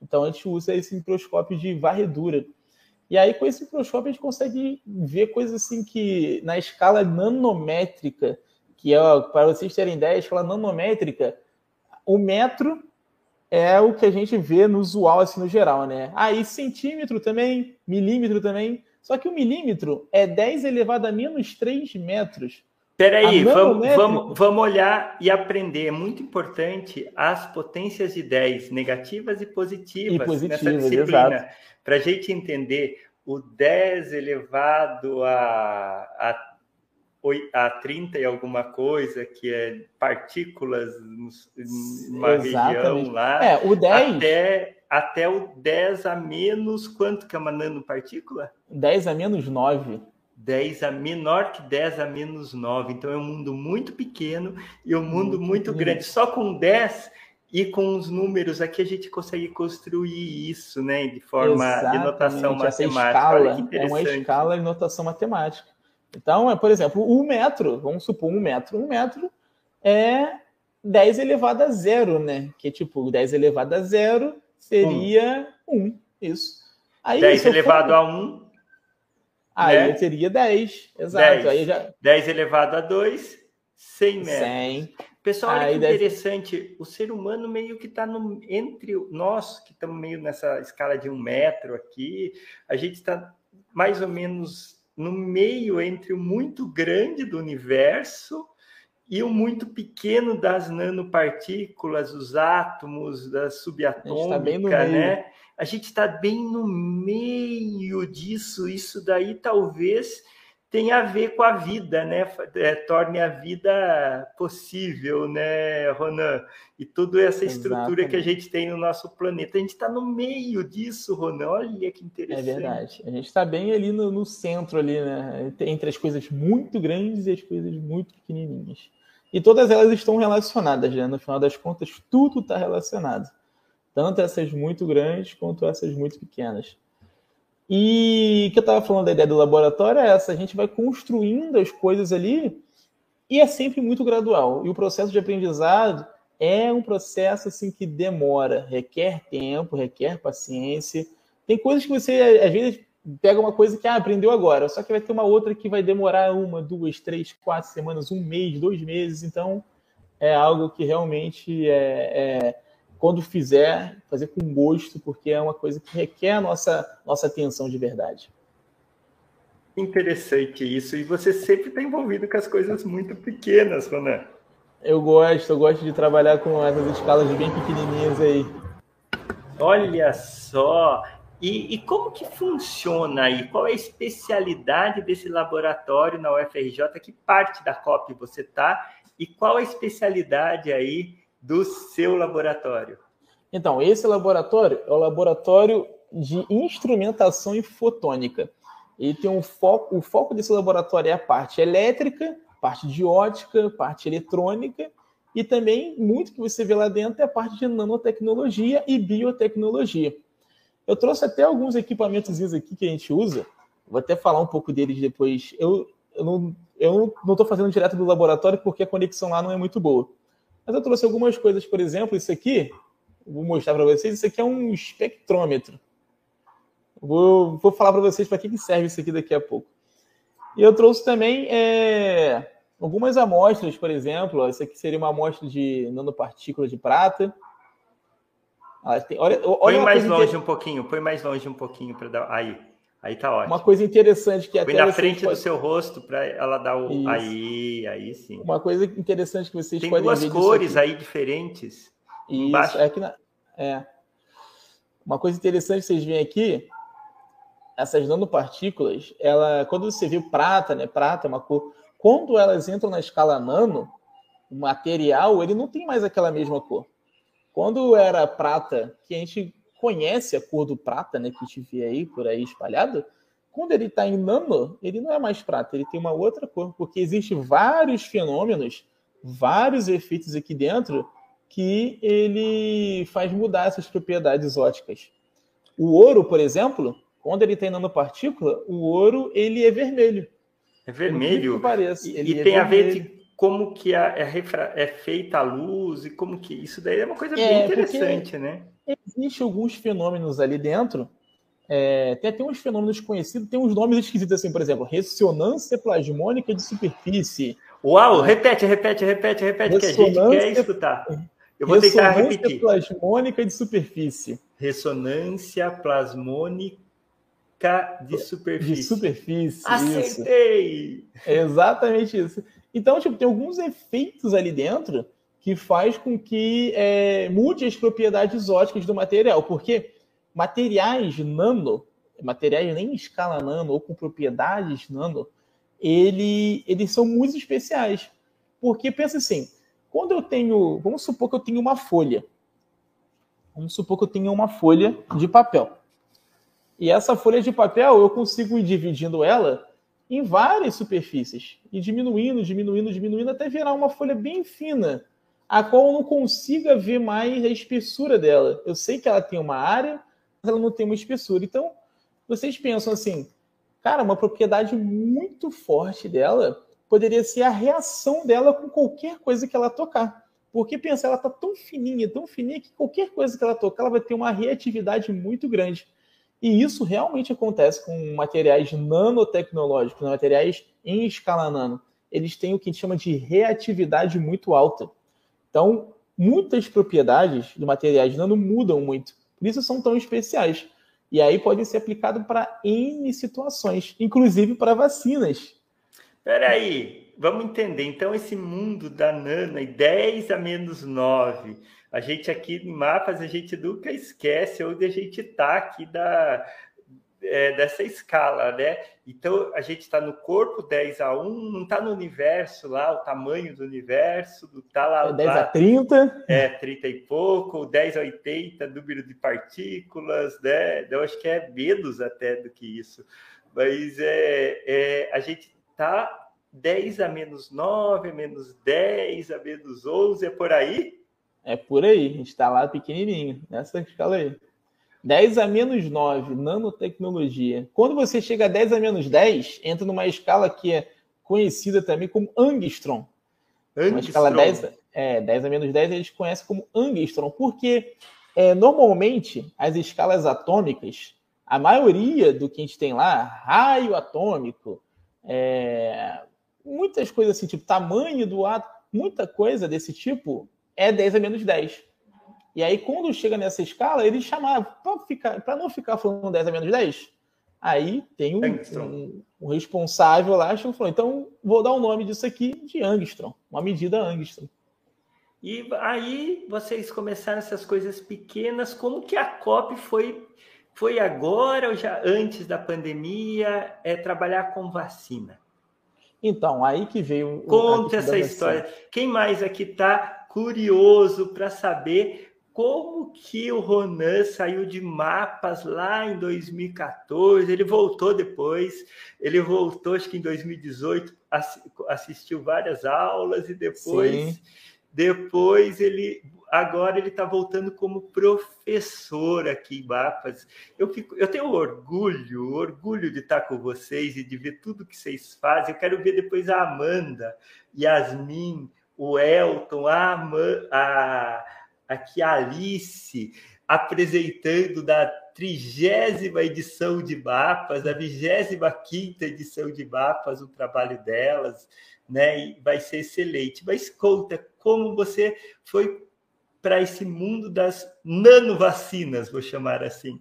Então a gente usa esse microscópio de varredura. E aí, com esse microscópio, a gente consegue ver coisas assim que, na escala nanométrica, que é, para vocês terem ideia, a escala nanométrica, o metro é o que a gente vê no usual, assim, no geral, né? Aí, ah, centímetro também, milímetro também. Só que o milímetro é 10 elevado a menos 3 metros. Peraí, vamos, vamos, vamos olhar e aprender. É muito importante as potências de 10, negativas e positivas, e positivas nessa disciplina. Para a gente entender o 10 elevado a, a a 30 e alguma coisa, que é partículas numa Exatamente. região lá. É, o 10. Até, até o 10 a menos, quanto que é uma nanopartícula? 10 a menos 9. 10 a menor que 10 a menos 9. Então é um mundo muito pequeno e um mundo muito, muito grande. Só com 10 e com os números aqui a gente consegue construir isso, né? De forma Exatamente. de notação matemática. Escala, é uma escala de notação matemática. Então, é, por exemplo, um metro, vamos supor um metro. Um metro é 10 elevado a zero, né? Que tipo, 10 elevado a zero seria 1. Um. Isso. Aí, 10 elevado for... a 1. Aí né? seria 10. Exato. 10, aí já... 10 elevado a 2, 100 metros. 100. Pessoal, olha aí que interessante. 10... O ser humano meio que está entre nós, que estamos meio nessa escala de um metro aqui, a gente está mais ou menos no meio entre o muito grande do universo e o muito pequeno das nanopartículas, os átomos da subatômica, tá né? A gente está bem no meio disso. Isso daí talvez tem a ver com a vida, né? É, torne a vida possível, né, Ronan? E toda essa estrutura Exatamente. que a gente tem no nosso planeta. A gente está no meio disso, Ronan. Olha que interessante. É verdade. A gente está bem ali no, no, centro, ali, né? Entre as coisas muito grandes e as coisas muito pequenininhas. E todas elas estão relacionadas, né? No final das contas, tudo está relacionado. Tanto essas muito grandes quanto essas muito pequenas. E que eu estava falando da ideia do laboratório é essa: a gente vai construindo as coisas ali e é sempre muito gradual. E o processo de aprendizado é um processo assim que demora, requer tempo, requer paciência. Tem coisas que você às vezes pega uma coisa que ah, aprendeu agora, só que vai ter uma outra que vai demorar uma, duas, três, quatro semanas, um mês, dois meses. Então é algo que realmente é, é quando fizer, fazer com gosto, porque é uma coisa que requer a nossa, nossa atenção de verdade. Interessante isso. E você sempre está envolvido com as coisas muito pequenas, Ronan. Eu gosto, eu gosto de trabalhar com essas escalas bem pequenininhas aí. Olha só! E, e, como que funciona aí? Qual é a especialidade desse laboratório na UFRJ? Que parte da COP você está? E qual a especialidade aí do seu laboratório? Então, esse laboratório é o laboratório de instrumentação e fotônica. Ele tem um foco, o foco desse laboratório é a parte elétrica, parte de ótica, parte eletrônica e também muito que você vê lá dentro é a parte de nanotecnologia e biotecnologia. Eu trouxe até alguns equipamentos aqui que a gente usa. Vou até falar um pouco deles depois. Eu, eu não estou fazendo direto do laboratório porque a conexão lá não é muito boa. Mas eu trouxe algumas coisas, por exemplo, isso aqui, vou mostrar para vocês, isso aqui é um espectrômetro. Vou, vou falar para vocês para que, que serve isso aqui daqui a pouco. E eu trouxe também é, algumas amostras, por exemplo, essa aqui seria uma amostra de nanopartícula de prata. Ah, tem, olha, olha põe mais longe um pouquinho, põe mais longe um pouquinho para dar. Aí. Aí tá ótimo. Uma coisa interessante que até. Põe na frente do pode... seu rosto para ela dar o. Isso. Aí, aí sim. Uma coisa interessante que vocês Tem podem ver. Tem duas cores aí diferentes. Isso, embaixo. é que na... é. Uma coisa interessante que vocês veem aqui, essas nanopartículas, ela, quando você viu prata, né? Prata é uma cor. Quando elas entram na escala nano, o material ele não tem mais aquela mesma cor. Quando era prata, que a gente conhece a cor do prata, né, que vê aí por aí espalhado, quando ele está em nano, ele não é mais prata, ele tem uma outra cor, porque existem vários fenômenos, vários efeitos aqui dentro que ele faz mudar essas propriedades óticas. O ouro, por exemplo, quando ele tem nanopartícula, o ouro ele é vermelho. É vermelho. Parece. E, e é tem vermelho. a ver de como que é, é, feita a luz e como que isso daí é uma coisa é, bem interessante, né? Existem alguns fenômenos ali dentro. É, tem até uns fenômenos conhecidos, tem uns nomes esquisitos assim, por exemplo, ressonância plasmônica de superfície. Uau, repete, repete, repete, repete, que a gente quer escutar. Eu vou tentar repetir. plasmônica de superfície. Ressonância plasmônica de superfície. De superfície. Acertei! Isso. É exatamente isso. Então, tipo, tem alguns efeitos ali dentro que faz com que é, mude as propriedades óticas do material, porque materiais nano, materiais nem em escala nano ou com propriedades nano, ele, eles são muito especiais. Porque pensa assim, quando eu tenho, vamos supor que eu tenho uma folha, vamos supor que eu tenho uma folha de papel. E essa folha de papel eu consigo ir dividindo ela em várias superfícies e diminuindo, diminuindo, diminuindo até virar uma folha bem fina a qual eu não consiga ver mais a espessura dela. Eu sei que ela tem uma área, mas ela não tem uma espessura. Então, vocês pensam assim, cara, uma propriedade muito forte dela poderia ser a reação dela com qualquer coisa que ela tocar. Porque pensa, ela está tão fininha, tão fininha que qualquer coisa que ela tocar, ela vai ter uma reatividade muito grande. E isso realmente acontece com materiais nanotecnológicos, materiais em escala nano. Eles têm o que a gente chama de reatividade muito alta. Então, muitas propriedades de materiais nano mudam muito, por isso são tão especiais. E aí pode ser aplicado para N situações, inclusive para vacinas. Espera aí, vamos entender. Então, esse mundo da nana e 10 a menos 9, a gente aqui em mapas, a gente nunca esquece onde a gente está aqui da, é, dessa escala, né? Então a gente está no corpo 10 a 1, não está no universo lá, o tamanho do universo, está lá. É 10 lá, a 30? É, 30 e pouco, 10 a 80, número de partículas, né? Eu acho que é menos até do que isso. Mas é, é a gente está 10 a menos 9, a menos 10, a menos 11, é por aí? É por aí, a gente está lá pequenininho, nessa escala aí. 10 a menos 9, nanotecnologia. Quando você chega a 10 a menos 10, entra numa escala que é conhecida também como angstrom. Angstrom. Uma escala 10, é, 10 a menos 10 eles conhecem como angstrom, porque é, normalmente as escalas atômicas, a maioria do que a gente tem lá, raio atômico, é, muitas coisas assim, tipo tamanho do átomo, muita coisa desse tipo é 10 a menos 10. E aí, quando chega nessa escala, eles chamavam, para não ficar falando 10 a menos 10, aí tem um, um, um responsável lá, que falou, então vou dar o nome disso aqui de Angstrom, uma medida Angstrom. E aí vocês começaram essas coisas pequenas, como que a COP foi, foi agora ou já antes da pandemia, é trabalhar com vacina? Então, aí que veio... Conta essa história. Quem mais aqui está curioso para saber como que o Ronan saiu de mapas lá em 2014, ele voltou depois, ele voltou acho que em 2018, assistiu várias aulas e depois, Sim. depois ele agora ele está voltando como professor aqui em mapas. Eu, fico, eu tenho orgulho, orgulho de estar com vocês e de ver tudo que vocês fazem. Eu quero ver depois a Amanda, Yasmin, o Elton, a, a aqui a Alice apresentando da trigésima edição de mapas, da vigésima quinta edição de mapas, o trabalho delas, né? E vai ser excelente. Mas conta como você foi para esse mundo das nanovacinas, vou chamar assim.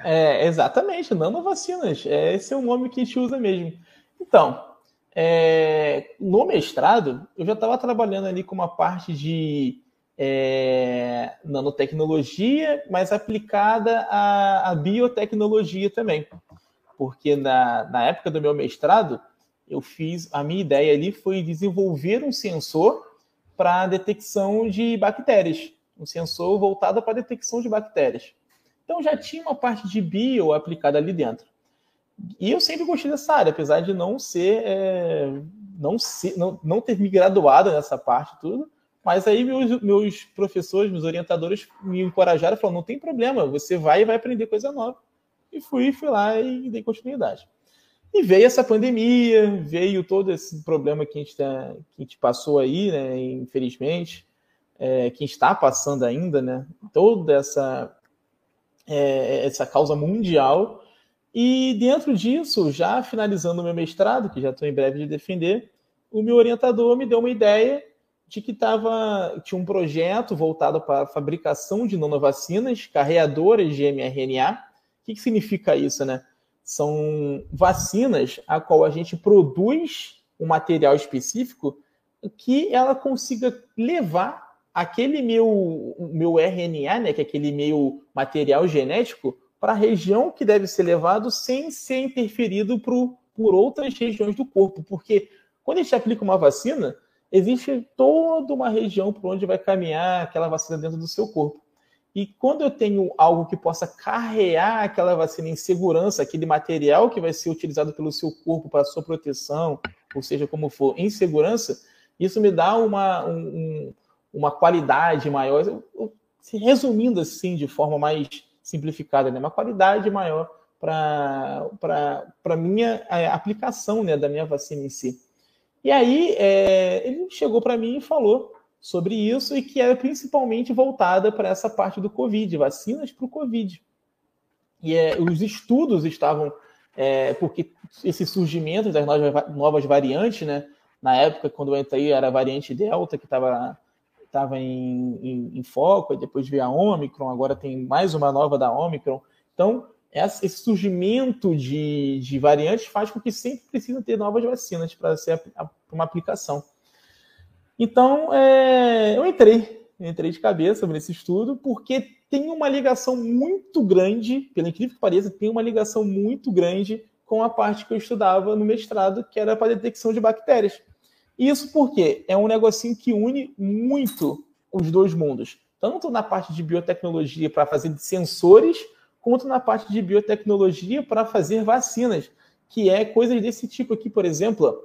É, exatamente, nanovacinas. É, esse é o nome que a gente usa mesmo. Então, é, no mestrado, eu já estava trabalhando ali com uma parte de é, nanotecnologia, mas aplicada à, à, biotecnologia também. Porque na, na época do meu mestrado, eu fiz, a minha ideia ali foi desenvolver um sensor para detecção de bactérias, um sensor voltado para detecção de bactérias. Então já tinha uma parte de bio aplicada ali dentro. E eu sempre gostei dessa área, apesar de não ser, é, não, ser não, não ter me graduado nessa parte tudo, mas aí meus, meus professores, meus orientadores me encorajaram, falaram, não tem problema, você vai e vai aprender coisa nova. E fui, fui lá e dei continuidade. E veio essa pandemia, veio todo esse problema que a gente, tá, que a gente passou aí, né, infelizmente, é, que está passando ainda, né, toda essa, é, essa causa mundial. E dentro disso, já finalizando o meu mestrado, que já estou em breve de defender, o meu orientador me deu uma ideia de que tava, tinha um projeto voltado para a fabricação de nanovacinas carreadoras de mRNA. O que, que significa isso, né? São vacinas a qual a gente produz um material específico que ela consiga levar aquele meu, meu RNA, né, que é aquele meu material genético, para a região que deve ser levado sem ser interferido por, por outras regiões do corpo. Porque quando a gente aplica uma vacina, existe toda uma região por onde vai caminhar aquela vacina dentro do seu corpo. E quando eu tenho algo que possa carrear aquela vacina em segurança, aquele material que vai ser utilizado pelo seu corpo para sua proteção, ou seja, como for, em segurança, isso me dá uma, um, uma qualidade maior, resumindo assim de forma mais simplificada, né? uma qualidade maior para a minha aplicação né, da minha vacina em si. E aí é, ele chegou para mim e falou sobre isso e que era principalmente voltada para essa parte do Covid, vacinas para o Covid. E é, os estudos estavam, é, porque esse surgimento das novas, novas variantes, né? Na época, quando eu entrei, era a variante Delta que estava tava em, em, em, foco, depois veio a Omicron, agora tem mais uma nova da Omicron. Então, esse surgimento de, de variantes faz com que sempre precisa ter novas vacinas para ser uma aplicação. Então, é, eu entrei, entrei de cabeça nesse estudo, porque tem uma ligação muito grande, pelo incrível que pareça, tem uma ligação muito grande com a parte que eu estudava no mestrado, que era para detecção de bactérias. Isso porque é um negocinho que une muito os dois mundos, tanto na parte de biotecnologia para fazer sensores, quanto na parte de biotecnologia para fazer vacinas, que é coisas desse tipo aqui, por exemplo,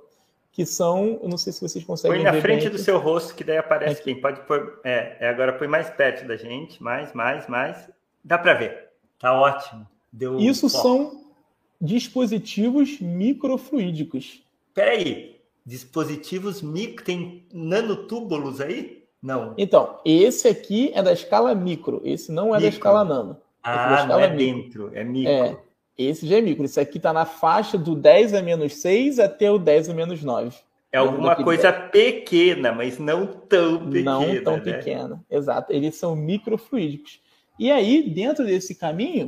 que são, eu não sei se vocês conseguem põe na frente do seu rosto, que daí aparece aqui. quem pode pôr, é, é, agora põe mais perto da gente, mais, mais, mais, dá para ver, tá ótimo. Deu Isso são dispositivos microfluídicos. Peraí, dispositivos micro, tem nanotúbulos aí? Não. Então, esse aqui é da escala micro, esse não é micro. da escala nano. Ah, não é micro. dentro, é micro. É, esse já é micro. Esse aqui está na faixa do 10 a menos 6 até o 10 a menos 9. É alguma coisa pequena, mas não tão pequena. Não tão né? pequena, exato. Eles são microfluídicos. E aí, dentro desse caminho,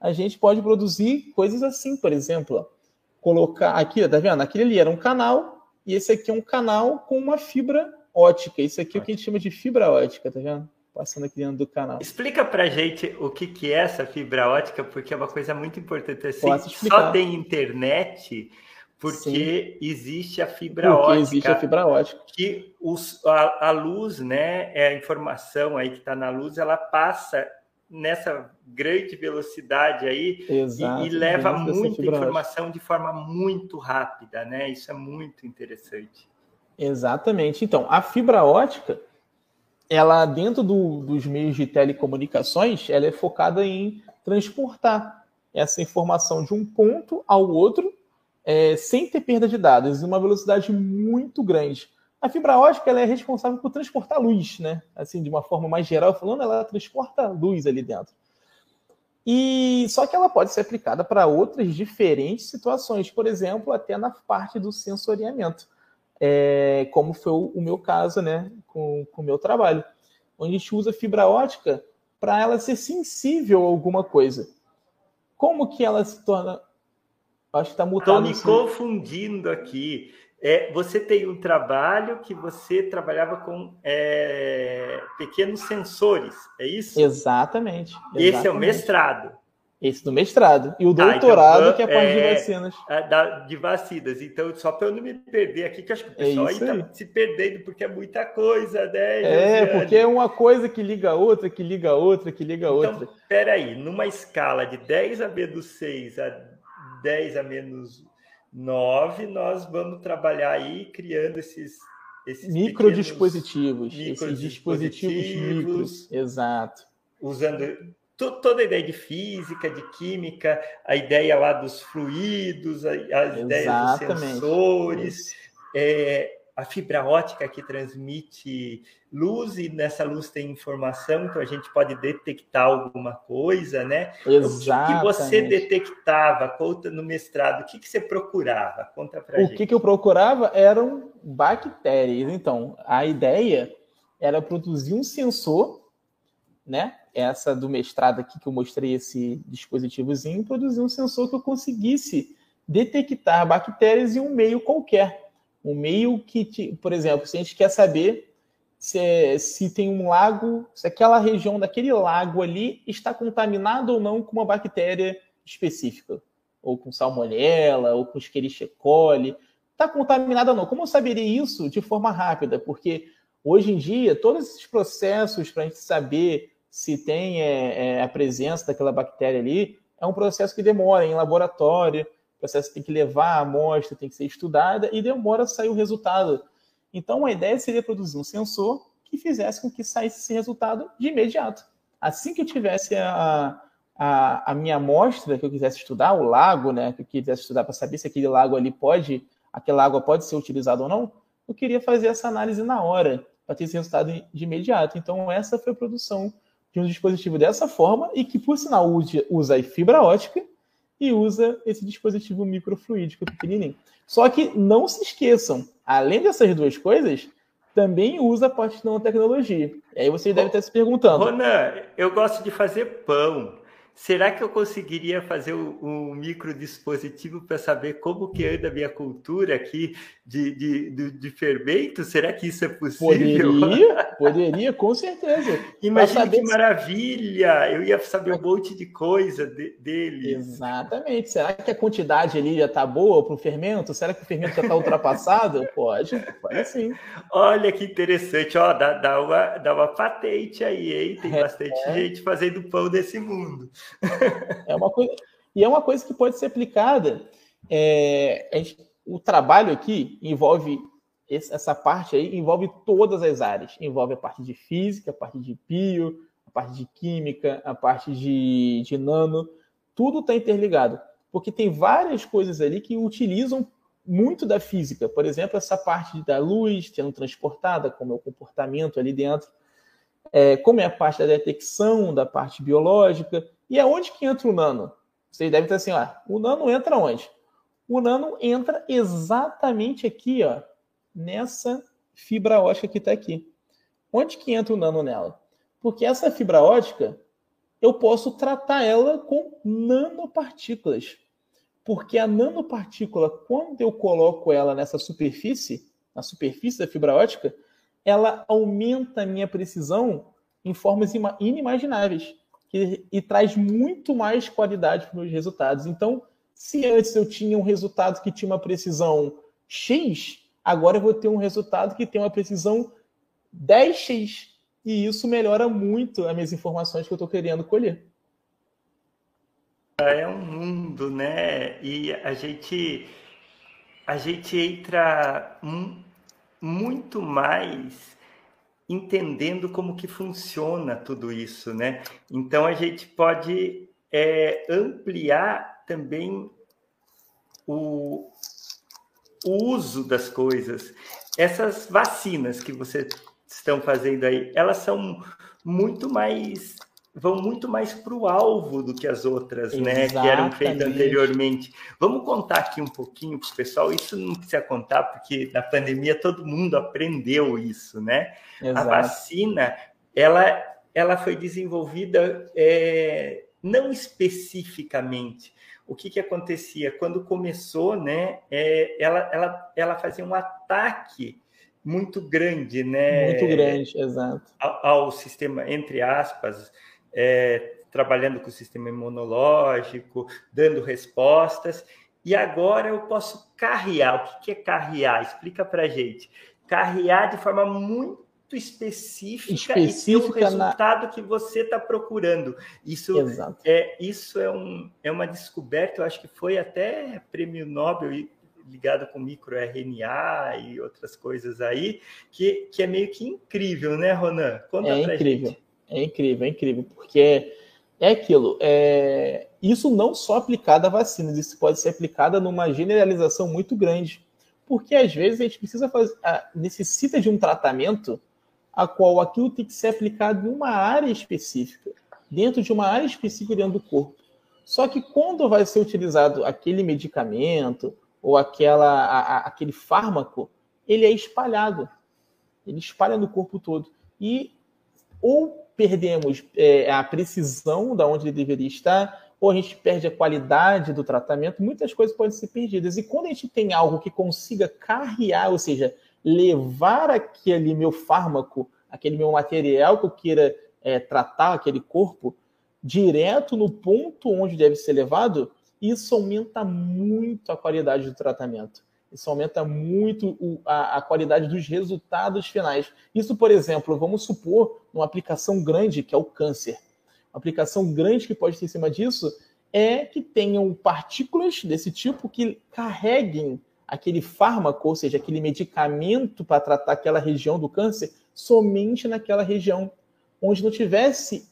a gente pode produzir coisas assim, por exemplo, colocar aqui, tá vendo? Aquele ali era um canal, e esse aqui é um canal com uma fibra ótica. Isso aqui é o que a gente chama de fibra ótica, tá vendo? passando aqui dentro do canal. Explica pra gente o que, que é essa fibra ótica, porque é uma coisa muito importante. Assim, só tem internet porque Sim. existe a fibra porque ótica. existe a fibra ótica. Que os, a, a luz, né, é a informação aí que está na luz, ela passa nessa grande velocidade aí Exato, e, e leva muita informação de forma muito rápida, né? Isso é muito interessante. Exatamente. Então, a fibra ótica, ela dentro do, dos meios de telecomunicações, ela é focada em transportar essa informação de um ponto ao outro é, sem ter perda de dados, em uma velocidade muito grande. A fibra ótica ela é responsável por transportar luz, né? Assim, de uma forma mais geral falando, ela transporta luz ali dentro. E só que ela pode ser aplicada para outras diferentes situações, por exemplo, até na parte do sensoriamento é, como foi o, o, meu caso, né, com, com o meu trabalho, onde a gente usa fibra ótica para ela ser sensível a alguma coisa. Como que ela se torna? Acho que está mutando. Estou me assim. confundindo aqui. É, você tem um trabalho que você trabalhava com é, pequenos sensores, é isso? Exatamente, exatamente. Esse é o mestrado. Esse do mestrado. E o doutorado, ah, então, que é a parte é, de vacinas. de vacinas. Então, só para eu não me perder aqui, que acho que o é pessoal é aí está se perdendo, porque é muita coisa, né? É, Josiane? porque é uma coisa que liga a outra, que liga a outra, que liga a então, outra. Então, peraí, numa escala de 10 a menos 6 a 10 a menos 9, nós vamos trabalhar aí criando esses. esses microdispositivos. Esses dispositivos micros. Exato. Usando toda a ideia de física, de química, a ideia lá dos fluidos, as ideias dos sensores, é, a fibra ótica que transmite luz e nessa luz tem informação, então a gente pode detectar alguma coisa, né? Exatamente. O que, você detectava, conta no mestrado, o que, que você procurava? Conta pra o gente. O que, que eu procurava eram bactérias. Então, a ideia era produzir um sensor, né? essa do mestrado aqui que eu mostrei esse dispositivozinho, produzir um sensor que eu conseguisse detectar bactérias em um meio qualquer. Um meio que, por exemplo, se a gente quer saber se, se tem um lago, se aquela região daquele lago ali está contaminada ou não com uma bactéria específica, ou com salmonella, ou com Escherichia coli, está contaminada ou não. Como eu saberia isso de forma rápida? Porque hoje em dia, todos esses processos para a gente saber se tem é, é, a presença daquela bactéria ali, é um processo que demora em laboratório, processo tem que levar a amostra, tem que ser estudada e demora a sair o resultado. Então, a ideia seria produzir um sensor que fizesse com que saísse esse resultado de imediato. Assim que eu tivesse a, a, a minha amostra que eu quisesse estudar, o lago, né, que eu quisesse estudar para saber se aquele lago ali pode, aquela água pode ser utilizada ou não, eu queria fazer essa análise na hora, para ter esse resultado de imediato. Então, essa foi a produção de um dispositivo dessa forma e que, por sinal, usa fibra ótica e usa esse dispositivo microfluídico pequenininho. Só que não se esqueçam, além dessas duas coisas, também usa a parte de nanotecnologia. E aí vocês devem estar se perguntando. Ronan, eu gosto de fazer pão. Será que eu conseguiria fazer um, um microdispositivo para saber como que anda a minha cultura aqui de, de, de, de fermento? Será que isso é possível? Poderia, [laughs] poderia, com certeza. Imagina que maravilha! Eu ia saber um monte de coisa de, dele. Exatamente. Será que a quantidade ali já está boa para o fermento? Será que o fermento já está ultrapassado? [laughs] pode, pode sim. Olha que interessante, ó, dá, dá, uma, dá uma patente aí, hein? Tem é, bastante é. gente fazendo pão desse mundo. É uma coisa, e é uma coisa que pode ser aplicada. É, o trabalho aqui envolve essa parte aí envolve todas as áreas. Envolve a parte de física, a parte de bio, a parte de química, a parte de, de nano. Tudo está interligado. Porque tem várias coisas ali que utilizam muito da física. Por exemplo, essa parte da luz sendo transportada, como é o comportamento ali dentro, é, como é a parte da detecção, da parte biológica. E aonde que entra o nano? Vocês devem estar assim, ó, o nano entra onde? O nano entra exatamente aqui, ó, nessa fibra ótica que está aqui. Onde que entra o nano nela? Porque essa fibra ótica, eu posso tratar ela com nanopartículas. Porque a nanopartícula, quando eu coloco ela nessa superfície, na superfície da fibra ótica, ela aumenta a minha precisão em formas inimagináveis que, e traz muito mais qualidade para os meus resultados. Então, se antes eu tinha um resultado que tinha uma precisão X, agora eu vou ter um resultado que tem uma precisão 10x. E isso melhora muito as minhas informações que eu estou querendo colher. É um mundo, né? E a gente, a gente entra muito mais entendendo como que funciona tudo isso, né? Então a gente pode é, ampliar também o, o uso das coisas. Essas vacinas que vocês estão fazendo aí, elas são muito mais vão muito mais para o alvo do que as outras, Exatamente. né, que eram feitas anteriormente. Vamos contar aqui um pouquinho para o pessoal. Isso não precisa contar porque na pandemia todo mundo aprendeu isso, né? Exato. A vacina, ela, ela foi desenvolvida é, não especificamente, o que, que acontecia? Quando começou, né, é, ela, ela, ela fazia um ataque muito grande, né? Muito grande, exato. Ao, ao sistema, entre aspas, é, trabalhando com o sistema imunológico, dando respostas. E agora eu posso carrear. O que é carrear? Explica para gente. Carrear de forma muito específica, específica e ter o resultado na... que você está procurando. Isso Exato. é isso é, um, é uma descoberta, eu acho que foi até prêmio Nobel ligado com microRNA e outras coisas aí, que, que é meio que incrível, né, Ronan? Conta é incrível, gente. É incrível, é incrível, porque é aquilo, é... isso não só aplicado a vacinas, isso pode ser aplicado numa generalização muito grande, porque às vezes a gente precisa fazer, necessita de um tratamento a qual aquilo tem que ser aplicado em uma área específica, dentro de uma área específica dentro do corpo. Só que quando vai ser utilizado aquele medicamento ou aquela, a, a, aquele fármaco, ele é espalhado. Ele espalha no corpo todo. E ou perdemos é, a precisão da onde ele deveria estar, ou a gente perde a qualidade do tratamento, muitas coisas podem ser perdidas. E quando a gente tem algo que consiga carrear, ou seja, levar aquele meu fármaco, aquele meu material que eu queira é, tratar, aquele corpo, direto no ponto onde deve ser levado, isso aumenta muito a qualidade do tratamento. Isso aumenta muito o, a, a, qualidade dos resultados finais. Isso, por exemplo, vamos supor uma aplicação grande que é o câncer. Uma aplicação grande que pode ter em cima disso é que tenham partículas desse tipo que carreguem aquele fármaco, ou seja, aquele medicamento para tratar aquela região do câncer, somente naquela região, onde não tivesse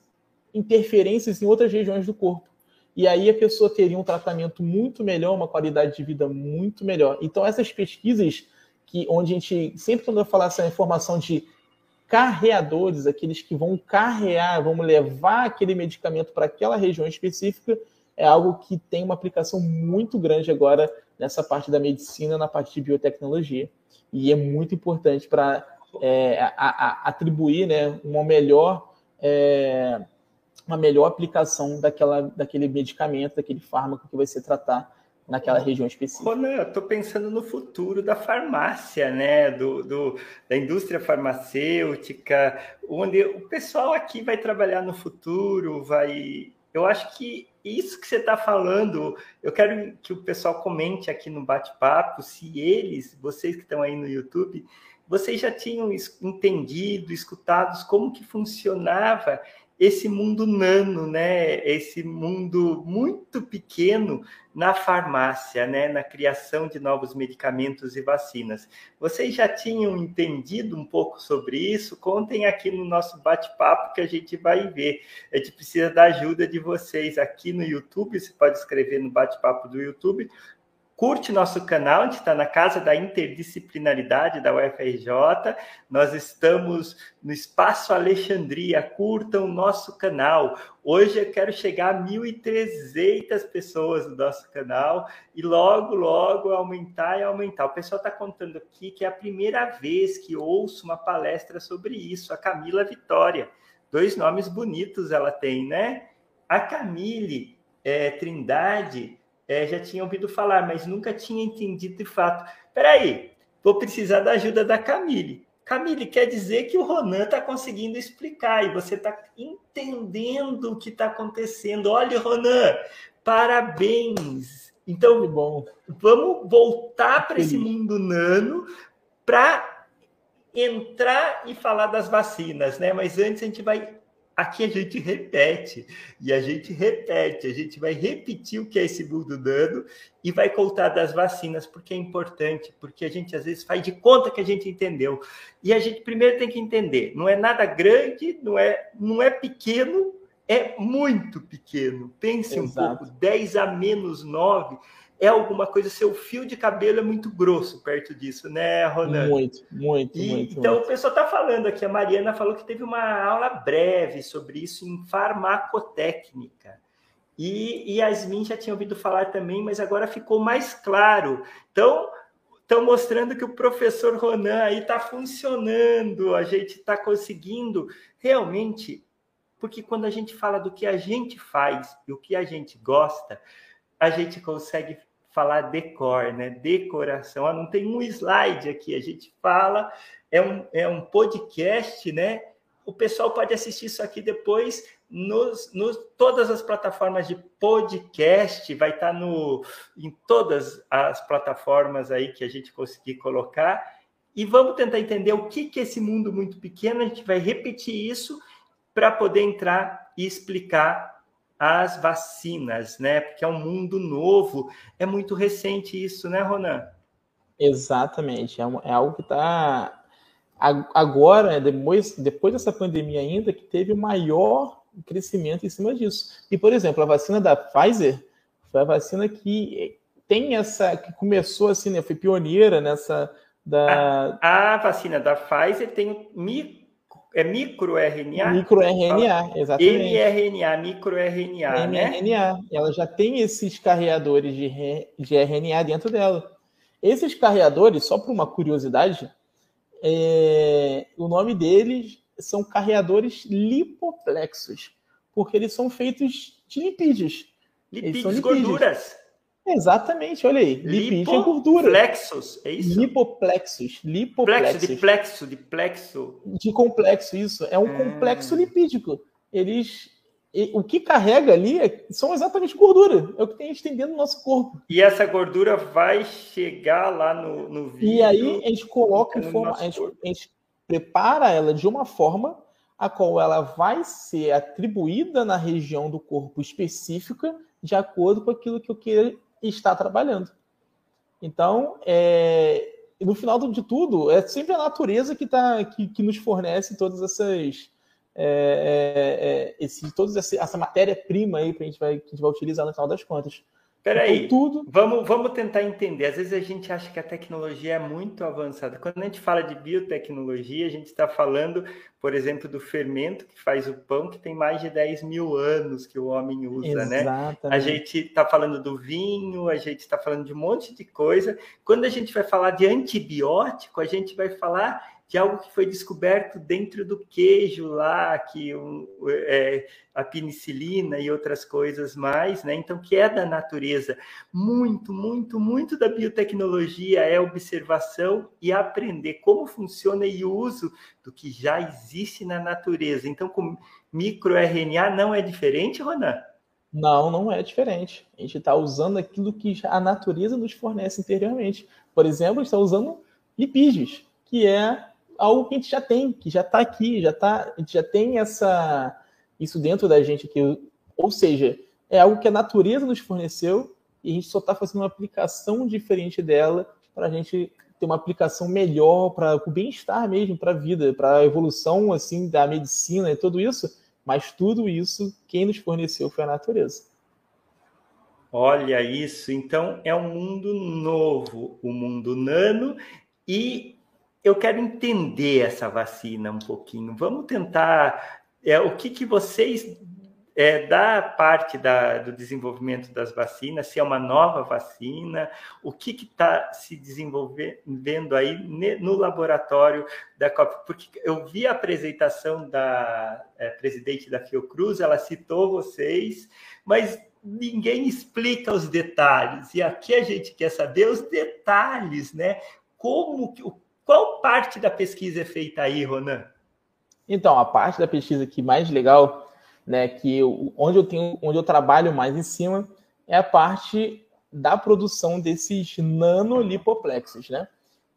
interferências em outras regiões do corpo. E aí a pessoa teria um tratamento muito melhor, uma qualidade de vida muito melhor. Então, essas pesquisas, que onde a gente, sempre quando eu falar essa informação de carreadores, aqueles que vão carrear, vão levar aquele medicamento para aquela região específica, é algo que tem uma aplicação muito grande agora nessa parte da medicina, na parte de biotecnologia. E é muito importante para é, atribuir né, uma melhor é, uma melhor aplicação daquela, daquele medicamento, daquele fármaco que vai ser tratar naquela região específica. Ronan, eu estou pensando no futuro da farmácia, né? Do, do, da indústria farmacêutica, onde o pessoal aqui vai trabalhar no futuro, vai. Eu acho que isso que você está falando, eu quero que o pessoal comente aqui no bate-papo, se eles, vocês que estão aí no YouTube, vocês já tinham entendido, escutado como que funcionava esse mundo nano, né? Esse mundo muito pequeno na farmácia, né? Na criação de novos medicamentos e vacinas. Vocês já tinham entendido um pouco sobre isso? Contem aqui no nosso bate-papo que a gente vai ver. A gente precisa da ajuda de vocês aqui no YouTube. Você pode escrever no bate-papo do YouTube Curte nosso canal, a gente está na Casa da Interdisciplinaridade da UFRJ. Nós estamos no Espaço Alexandria. Curtam o nosso canal. Hoje eu quero chegar a 1.300 pessoas no nosso canal e logo, logo aumentar e aumentar. O pessoal está contando aqui que é a primeira vez que ouço uma palestra sobre isso. A Camila Vitória. Dois nomes bonitos ela tem, né? A Camille é, Trindade é, já tinha ouvido falar, mas nunca tinha entendido de fato. Peraí, vou precisar da ajuda da Camille. Camille, quer dizer que o Ronan está conseguindo explicar e você está entendendo o que está acontecendo. Olha, Ronan, parabéns! Então, bom, vamos voltar para esse mundo nano para entrar e falar das vacinas, né? Mas antes a gente vai Aqui a gente repete, e a gente repete, a gente vai repetir o que é esse mundo dando e vai contar das vacinas, porque é importante, porque a gente às vezes faz de conta que a gente entendeu. E a gente primeiro tem que entender, não é nada grande, não é, não é pequeno, é muito pequeno. Pense Exato. um pouco, 10 a menos 9 é alguma coisa, seu fio de cabelo é muito grosso perto disso, né, Ronan? Muito, muito, e, muito. Então, muito. o pessoal está falando aqui, a Mariana falou que teve uma aula breve sobre isso em farmacotécnica. E, e Yasmin já tinha ouvido falar também, mas agora ficou mais claro. Então, estão mostrando que o professor Ronan aí está funcionando, a gente está conseguindo realmente, porque quando a gente fala do que a gente faz e o que a gente gosta, a gente consegue falar decor, né? Decoração. Ah, não tem um slide aqui, a gente fala, é um, é um podcast, né? O pessoal pode assistir isso aqui depois nos, nos todas as plataformas de podcast, vai estar no, em todas as plataformas aí que a gente conseguir colocar. E vamos tentar entender o que, que é esse mundo muito pequeno. A gente vai repetir isso para poder entrar e explicar as vacinas, né? Porque é um mundo novo, é muito recente isso, né, Ronan? Exatamente, é, um, é algo que está agora, depois, depois dessa pandemia ainda, que teve o maior crescimento em cima disso. E, por exemplo, a vacina da Pfizer foi a vacina que tem essa, que começou assim, né, foi pioneira nessa da... A, a vacina da Pfizer tem é microRNA? MicroRNA, exatamente. mRNA, microRNA, né? mRNA. Ela já tem esses carreadores de, de RNA dentro dela. Esses carreadores, só por uma curiosidade, é, o nome deles são carreadores lipoplexos, porque eles são feitos de lipídios. Lipídios, gorduras. Exatamente, olha aí. Lipídio é gordura. Lipoplexos, é isso? Lipoplexos. Lipoplexos. Plexo, de plexo, de plexo. De complexo, isso. É um hum. complexo lipídico. Eles. O que carrega ali é, são exatamente gordura. É o que tem estendendo no nosso corpo. E essa gordura vai chegar lá no, no vidro. E aí a gente coloca em forma. A gente, a gente prepara ela de uma forma a qual ela vai ser atribuída na região do corpo específica de acordo com aquilo que eu queira está trabalhando. Então, é, no final de tudo, é sempre a natureza que, tá, que, que nos fornece todas essas. É, é, é esse, toda essa, essa matéria-prima aí que a, gente vai, que a gente vai utilizar no final das contas. Peraí, tudo... vamos, vamos tentar entender. Às vezes a gente acha que a tecnologia é muito avançada. Quando a gente fala de biotecnologia, a gente está falando, por exemplo, do fermento que faz o pão, que tem mais de 10 mil anos que o homem usa, Exatamente. né? A gente está falando do vinho, a gente está falando de um monte de coisa. Quando a gente vai falar de antibiótico, a gente vai falar que é algo que foi descoberto dentro do queijo lá, que um, é, a penicilina e outras coisas mais, né? Então, que é da natureza. Muito, muito, muito da biotecnologia é observação e aprender como funciona e uso do que já existe na natureza. Então, com microRNA não é diferente, Ronan? Não, não é diferente. A gente está usando aquilo que a natureza nos fornece interiormente. Por exemplo, a gente está usando lipídios, que é algo que a gente já tem, que já está aqui, já tá, a gente já tem essa, isso dentro da gente aqui. Ou seja, é algo que a natureza nos forneceu e a gente só está fazendo uma aplicação diferente dela para a gente ter uma aplicação melhor para o bem-estar mesmo, para a vida, para a evolução assim da medicina e tudo isso mas tudo isso, quem nos forneceu foi a natureza. Olha isso, então é um mundo novo, o um mundo nano, e eu quero entender essa vacina um pouquinho. Vamos tentar. É, o que, que vocês é, da parte da, do desenvolvimento das vacinas, se é uma nova vacina, o que está se desenvolvendo aí no laboratório da COP? Porque eu vi a apresentação da é, presidente da Fiocruz, ela citou vocês, mas ninguém explica os detalhes, e aqui a gente quer saber os detalhes, né? Como, qual parte da pesquisa é feita aí, Ronan? Então, a parte da pesquisa que mais legal né, que eu, onde eu tenho, onde eu trabalho mais em cima é a parte da produção desses nanolipoplexos, né?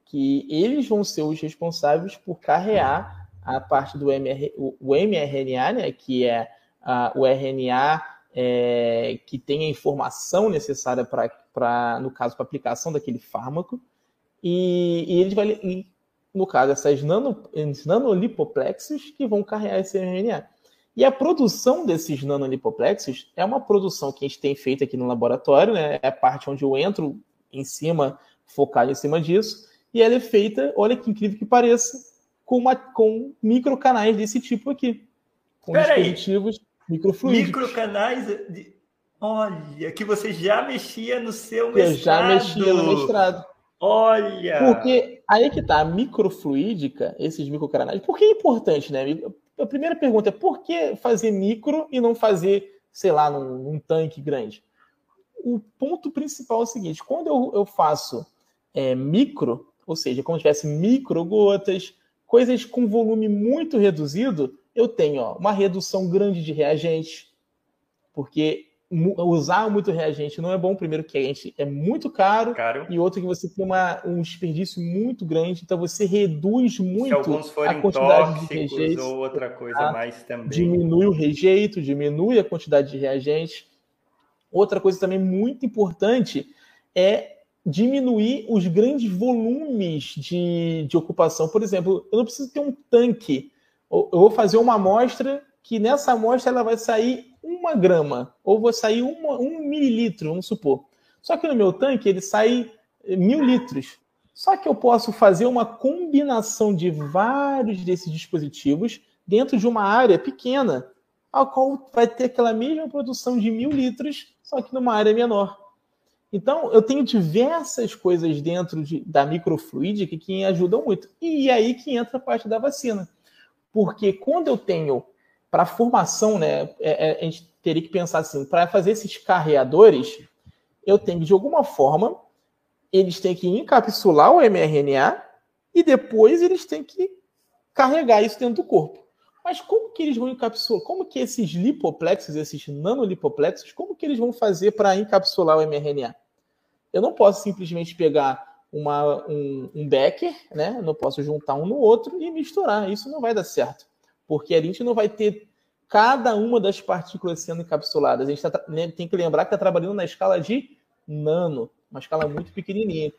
Que eles vão ser os responsáveis por carrear a parte do MR, o, mRNA, né? Que é o RNA é, que tem a informação necessária para, no caso, para aplicação daquele fármaco. E, e eles vai, e, no caso, essas nano, nanolipoplexos que vão carregar esse RNA. E a produção desses nanolipoplexos é uma produção que a gente tem feito aqui no laboratório, né? É a parte onde eu entro em cima, focado em cima disso, e ela é feita, olha que incrível que pareça, com, uma, com microcanais desse tipo aqui. Com Pera dispositivos microfluídicos. Microcanais de... Olha, que você já mexia no seu mestrado. Eu já mexia no mestrado. Olha! Porque aí que tá, a microfluídica, esses microcanais, por que é importante, né? A primeira pergunta é por que fazer micro e não fazer, sei lá, num, num tanque grande? O ponto principal é o seguinte: quando eu, eu faço é, micro, ou seja, como se tivesse micro gotas, coisas com volume muito reduzido, eu tenho ó, uma redução grande de reagentes, porque usar muito reagente não é bom. Primeiro, que a gente é muito caro, caro. e outro, que você tem uma, um desperdício muito grande. Então, você reduz muito a quantidade de reagentes. ou outra coisa tá? mais também. Diminui o rejeito, diminui a quantidade de reagentes. Outra coisa também muito importante é diminuir os grandes volumes de, de ocupação. Por exemplo, eu não preciso ter um tanque. Eu vou fazer uma amostra que nessa amostra ela vai sair uma grama, ou vou sair uma, um mililitro, vamos supor. Só que no meu tanque ele sai mil litros. Só que eu posso fazer uma combinação de vários desses dispositivos dentro de uma área pequena, a qual vai ter aquela mesma produção de mil litros, só que numa área menor. Então, eu tenho diversas coisas dentro de, da microfluídica que ajudam muito. E aí que entra a parte da vacina. Porque quando eu tenho para a formação, né, é, é, a gente teria que pensar assim, para fazer esses carreadores, eu tenho que, de alguma forma, eles têm que encapsular o mRNA e depois eles têm que carregar isso dentro do corpo. Mas como que eles vão encapsular? Como que esses lipoplexos, esses nanolipoplexos, como que eles vão fazer para encapsular o mRNA? Eu não posso simplesmente pegar uma, um, um Becker, né? Eu não posso juntar um no outro e misturar. Isso não vai dar certo porque a gente não vai ter cada uma das partículas sendo encapsuladas. A gente tá, né, tem que lembrar que está trabalhando na escala de nano, uma escala muito pequenininha.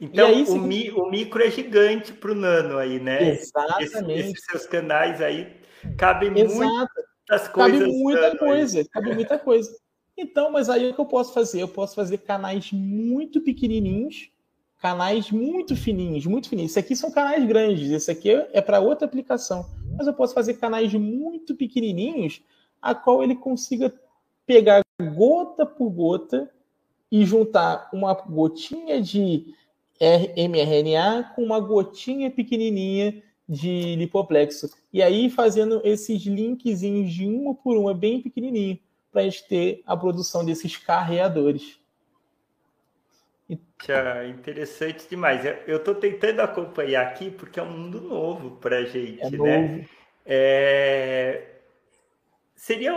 Então, aí, o, mi, o, micro é gigante para o nano aí, né? Exatamente. Esse, esses seus canais aí cabem muitas coisas. Cabe muita coisa, aí. cabe muita coisa. Então, mas aí o que eu posso fazer? Eu posso fazer canais muito pequenininhos, canais muito fininhos, muito fininhos. Isso aqui são canais grandes, esse aqui é para outra aplicação mas eu posso fazer canais muito pequenininhos, a qual ele consiga pegar gota por gota e juntar uma gotinha de mRNA com uma gotinha pequenininha de lipoplexo. E aí fazendo esses linkzinhos de uma por uma, bem pequenininho, para a gente ter a produção desses carreadores. Tchau, interessante demais. Eu estou tentando acompanhar aqui porque é um mundo novo para a gente, é né? É... Seria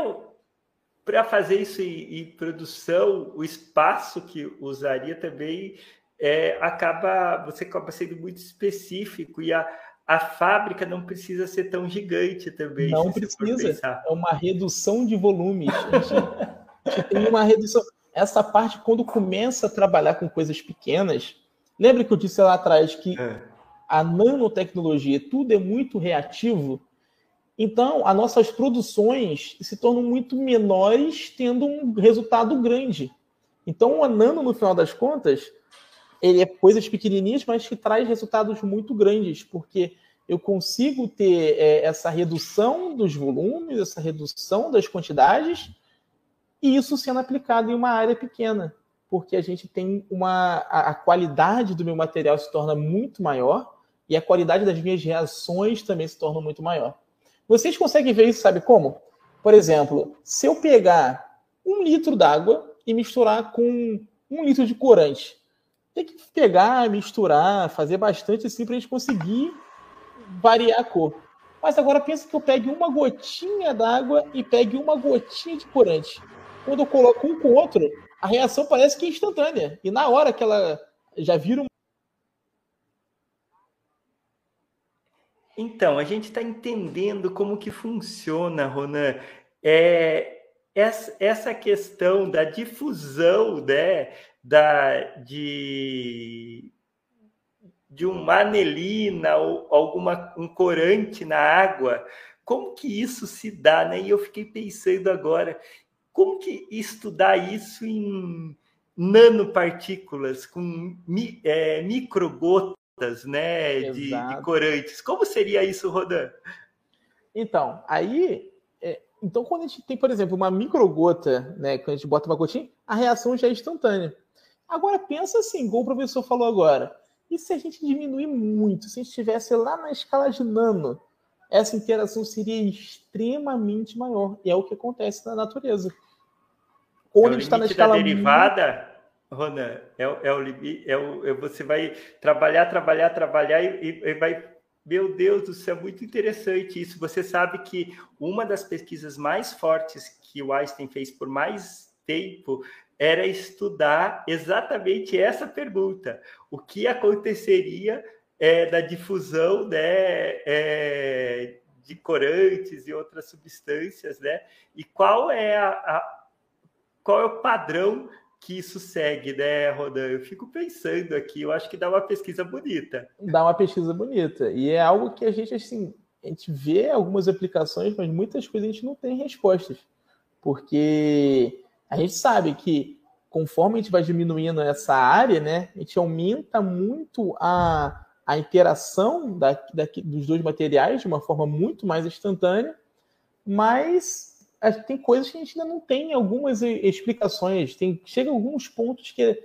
para fazer isso em, em, produção, o espaço que usaria também é, acaba você acaba sendo muito específico e a, a fábrica não precisa ser tão gigante também. Não precisa. É uma redução de volumes. A gente, a gente tem uma redução. Essa parte, quando começa a trabalhar com coisas pequenas, lembra que eu disse lá atrás que é. a nanotecnologia, tudo é muito reativo. Então, as nossas produções se tornam muito menores, tendo um resultado grande. Então, a nano, no final das contas, ele é coisas pequenininhas, mas que traz resultados muito grandes, porque eu consigo ter é, essa redução dos volumes, essa redução das quantidades, e isso sendo aplicado em uma área pequena, porque a gente tem uma. A, a qualidade do meu material se torna muito maior e a qualidade das minhas reações também se torna muito maior. Vocês conseguem ver isso, sabe como? Por exemplo, se eu pegar um litro d'água e misturar com um litro de corante, tem que pegar, misturar, fazer bastante assim para a gente conseguir variar a cor. Mas agora pensa que eu pegue uma gotinha d'água e pegue uma gotinha de corante. Quando eu coloco um com o outro, a reação parece que é instantânea. E na hora que ela já vira um Então, a gente está entendendo como que funciona, Ronan. É, essa, essa questão da difusão né, da, de, de uma anelina ou alguma, um corante na água, como que isso se dá, né? E eu fiquei pensando agora, como que estudar isso em nanopartículas, com mi, é, microgotas, né, de, de, corantes? Como seria isso, Rodan? Então, aí é, então, quando a gente tem, por exemplo, uma microgota, né, quando a gente bota uma gotinha, a reação já é instantânea. Agora pensa assim, igual o professor falou agora. E se a gente diminuir muito, se a gente estivesse lá na escala de nano, essa interação seria extremamente maior. E é o que acontece na natureza. Quando é a gente está na escala. Da derivada. Ronan, é, é o limite. É o, é, você vai trabalhar, trabalhar, trabalhar e, e vai. Meu Deus do céu, muito interessante isso. Você sabe que uma das pesquisas mais fortes que o Einstein fez por mais tempo era estudar exatamente essa pergunta: o que aconteceria é, da difusão né, é, de corantes e outras substâncias, né? E qual é a, a, qual é o padrão que isso segue, né, Rodan? Eu fico pensando aqui, eu acho que dá uma pesquisa bonita. Dá uma pesquisa bonita. E é algo que a gente, assim, a gente vê algumas aplicações, mas muitas coisas a gente não tem respostas. Porque a gente sabe que conforme a gente vai diminuindo essa área, né, a gente aumenta muito a, a interação da, da, dos dois materiais de uma forma muito mais instantânea, mas tem coisas que a gente ainda não tem algumas explicações. Tem, chega alguns pontos que,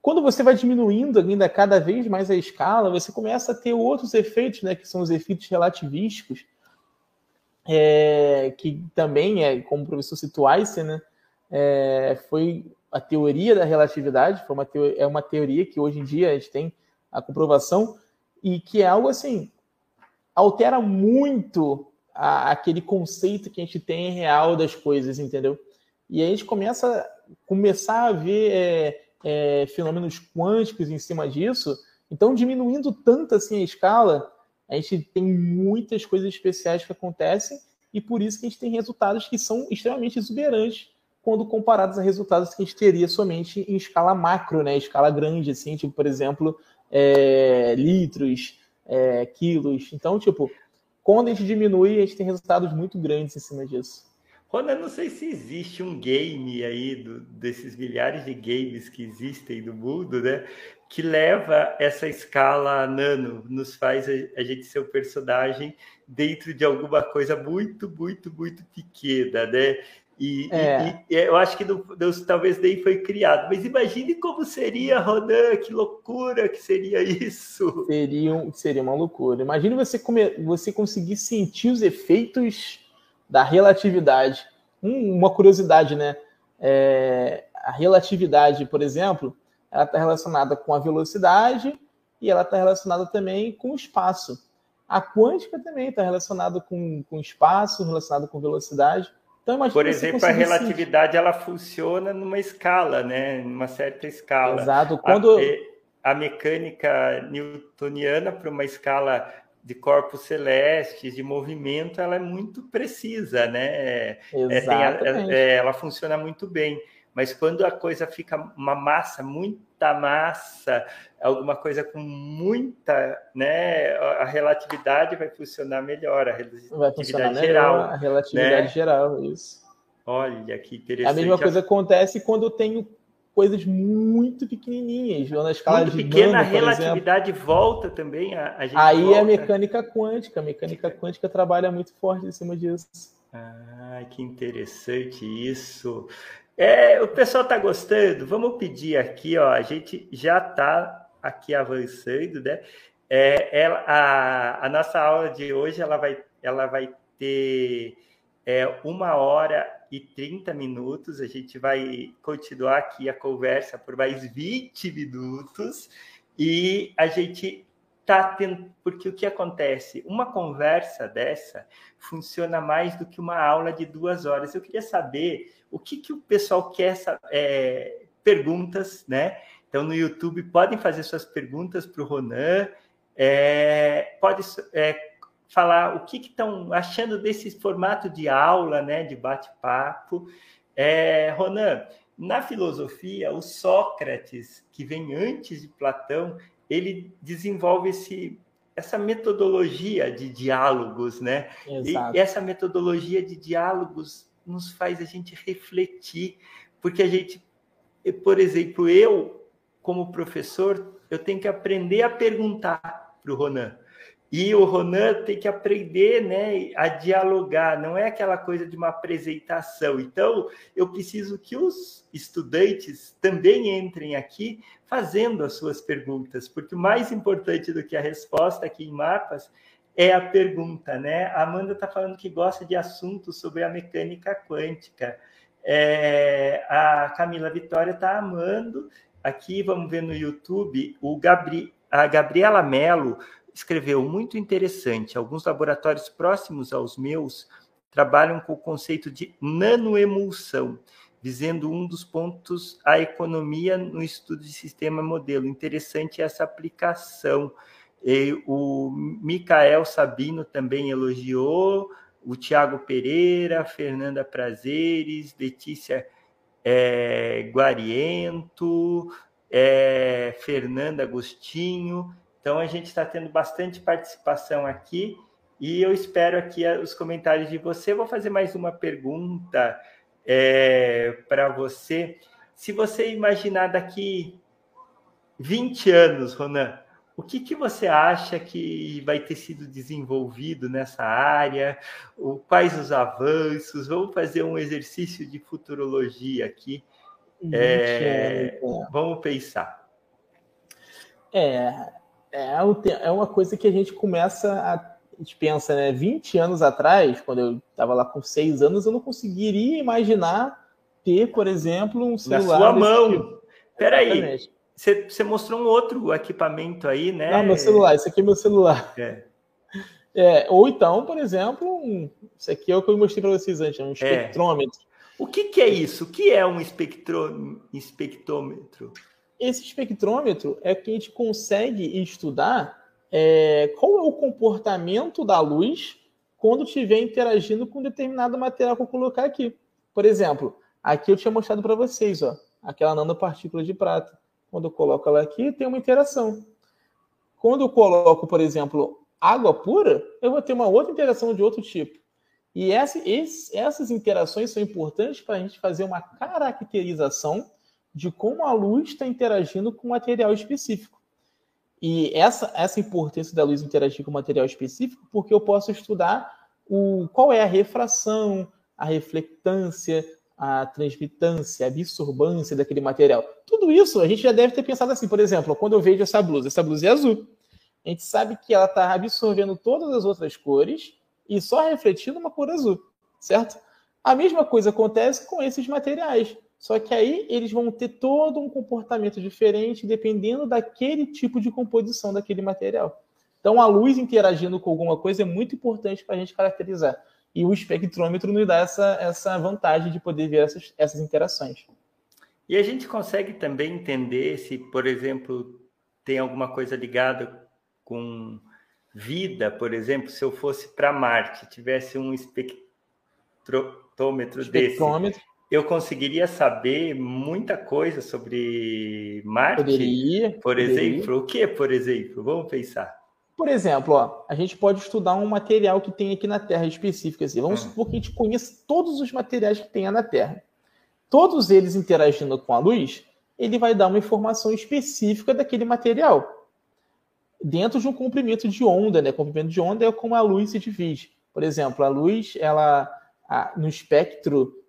quando você vai diminuindo ainda cada vez mais a escala, você começa a ter outros efeitos, né, que são os efeitos relativísticos, é, que também é, como o professor citou Einstein, né, é, foi a teoria da relatividade, foi uma teoria, é uma teoria que hoje em dia a gente tem a comprovação e que é algo assim altera muito a, aquele conceito que a gente tem real das coisas, entendeu? E a gente começa começar a ver é, é, fenômenos quânticos em cima disso. Então, diminuindo tanto assim a escala, a gente tem muitas coisas especiais que acontecem e por isso que a gente tem resultados que são extremamente exuberantes quando comparados a resultados que a gente teria somente em escala macro, né? Escala grande, assim, tipo, por exemplo, é, litros, é, quilos. Então, tipo, quando a gente diminui, a gente tem resultados muito grandes em cima disso. Rona, não sei se existe um game aí do, desses milhares de games que existem no mundo, né? Que leva essa escala nano, nos faz a, a gente ser o um personagem dentro de alguma coisa muito, muito, muito pequena, né? E, é. e, e, eu acho que Deus talvez daí foi criado. Mas imagine como seria, Rodan, que loucura que seria isso. Seria, seria uma loucura. Imagine você, você conseguir sentir os efeitos da relatividade. Um, uma curiosidade, né? É, a relatividade, por exemplo, ela está relacionada com a velocidade e ela está relacionada também com o espaço. A quântica também está relacionada com, com espaço, relacionada com velocidade. Então, Por exemplo, a relatividade ela funciona numa escala, né? Numa certa escala. Exato. Quando a, a mecânica newtoniana para uma escala de corpos celestes, de movimento, ela é muito precisa, né? Exatamente. É, é, ela funciona muito bem. Mas quando a coisa fica uma massa, muita massa, alguma coisa com muita, né, a relatividade vai funcionar melhor, a relatividade geral. Melhor, a relatividade né? geral, isso. Olha que interessante. A mesma coisa acontece quando eu tenho coisas muito pequenininhas, ou na escala muito de pequena, a relatividade exemplo. volta também. A, a Aí volta. é a mecânica quântica. A mecânica quântica trabalha muito forte em cima disso. Ah, que interessante isso. É, o pessoal está gostando? Vamos pedir aqui, ó. A gente já está aqui avançando, né? É, ela, a, a nossa aula de hoje ela vai, ela vai ter é, uma hora e 30 minutos. A gente vai continuar aqui a conversa por mais 20 minutos e a gente tá tendo. Porque o que acontece? Uma conversa dessa funciona mais do que uma aula de duas horas. Eu queria saber o que, que o pessoal quer é, perguntas, né? Então, no YouTube, podem fazer suas perguntas para o Ronan. É, pode é, falar o que estão achando desse formato de aula, né? De bate-papo. É, Ronan, na filosofia, o Sócrates, que vem antes de Platão, ele desenvolve esse, essa metodologia de diálogos, né? Exato. E essa metodologia de diálogos nos faz a gente refletir, porque a gente, por exemplo, eu, como professor, eu tenho que aprender a perguntar para o Ronan. E o Ronan tem que aprender né, a dialogar, não é aquela coisa de uma apresentação. Então, eu preciso que os estudantes também entrem aqui fazendo as suas perguntas, porque o mais importante do que a resposta aqui em mapas é a pergunta, né? A Amanda está falando que gosta de assuntos sobre a mecânica quântica. É, a Camila Vitória está amando. Aqui, vamos ver no YouTube, o Gabri, a Gabriela Mello escreveu muito interessante. Alguns laboratórios próximos aos meus trabalham com o conceito de nanoemulsão, visando um dos pontos a economia no estudo de sistema modelo. Interessante essa aplicação. E o Micael Sabino também elogiou, o Tiago Pereira, Fernanda Prazeres, Letícia é, Guariento, é, Fernanda Agostinho. Então a gente está tendo bastante participação aqui e eu espero aqui os comentários de você. Vou fazer mais uma pergunta é, para você. Se você imaginar daqui 20 anos, Ronan, o que, que você acha que vai ter sido desenvolvido nessa área? O, quais os avanços? Vamos fazer um exercício de futurologia aqui. É, vamos pensar. É, é, é uma coisa que a gente começa a. A gente pensa, né? 20 anos atrás, quando eu estava lá com 6 anos, eu não conseguiria imaginar ter, por exemplo, um celular. Na sua mão. Tipo. Peraí. Você, você mostrou um outro equipamento aí, né? Não, meu celular, esse aqui é meu celular. É. É, ou então, por exemplo, um, isso aqui é o que eu mostrei para vocês antes, um é. espectrômetro. É. O que, que, é isso? O que é um espectro, espectrômetro? Esse espectrômetro é que a gente consegue estudar é, qual é o comportamento da luz quando estiver interagindo com determinado material que eu colocar aqui. Por exemplo, aqui eu tinha mostrado para vocês, ó, aquela nanopartícula de prata. Quando eu coloco ela aqui, tem uma interação. Quando eu coloco, por exemplo, água pura, eu vou ter uma outra interação de outro tipo. E essa, essas interações são importantes para a gente fazer uma caracterização de como a luz está interagindo com um material específico. E essa, essa importância da luz interagir com material específico, porque eu posso estudar o, qual é a refração, a reflectância, a transmitância, a absorbância daquele material. Tudo isso a gente já deve ter pensado assim, por exemplo, quando eu vejo essa blusa, essa blusa é azul. A gente sabe que ela está absorvendo todas as outras cores e só refletindo uma cor azul, certo? A mesma coisa acontece com esses materiais. Só que aí eles vão ter todo um comportamento diferente dependendo daquele tipo de composição daquele material. Então, a luz interagindo com alguma coisa é muito importante para a gente caracterizar. E o espectrômetro nos dá essa, essa vantagem de poder ver essas, essas interações. E a gente consegue também entender se, por exemplo, tem alguma coisa ligada com vida, por exemplo, se eu fosse para Marte, tivesse um espectrômetro, espectrômetro. desse, eu conseguiria saber muita coisa sobre Marte? Poderia. Por poderia. exemplo, o que, por exemplo? Vamos pensar. Por exemplo, ó, a gente pode estudar um material que tem aqui na Terra específico. Assim. Vamos ah. supor que a gente conheça todos os materiais que tem na Terra. Todos eles interagindo com a luz, ele vai dar uma informação específica daquele material. Dentro de um comprimento de onda, né? Comprimento de onda é como a luz se divide. Por exemplo, a luz, ela a, no espectro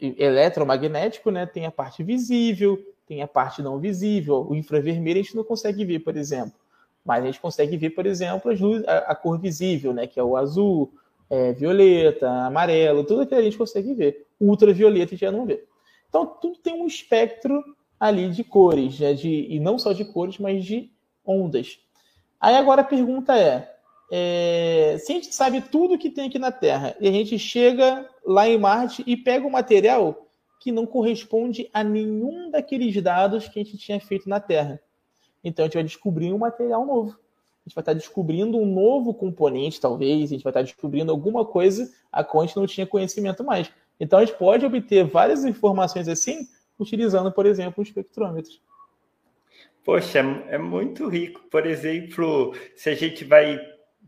eletromagnético, né, tem a parte visível, tem a parte não visível. O infravermelho a gente não consegue ver, por exemplo. Mas a gente consegue ver, por exemplo, luzes, a, a, cor visível, né, que é o azul, é, violeta, amarelo, tudo aquilo a gente consegue ver. Ultravioleta já não vê. Então, tudo tem um espectro ali de cores, né, de, e não só de cores, mas de ondas. Aí agora a pergunta é, é, se a gente sabe tudo que tem aqui na Terra e a gente chega lá em Marte e pega um material que não corresponde a nenhum daqueles dados que a gente tinha feito na Terra. Então a gente vai descobrir um material novo. A gente vai estar descobrindo um novo componente, talvez, a gente vai estar descobrindo alguma coisa a qual a gente não tinha conhecimento mais. Então a gente pode obter várias informações assim, utilizando, por exemplo, um espectrômetro. Poxa, é muito rico. Por exemplo, se a gente vai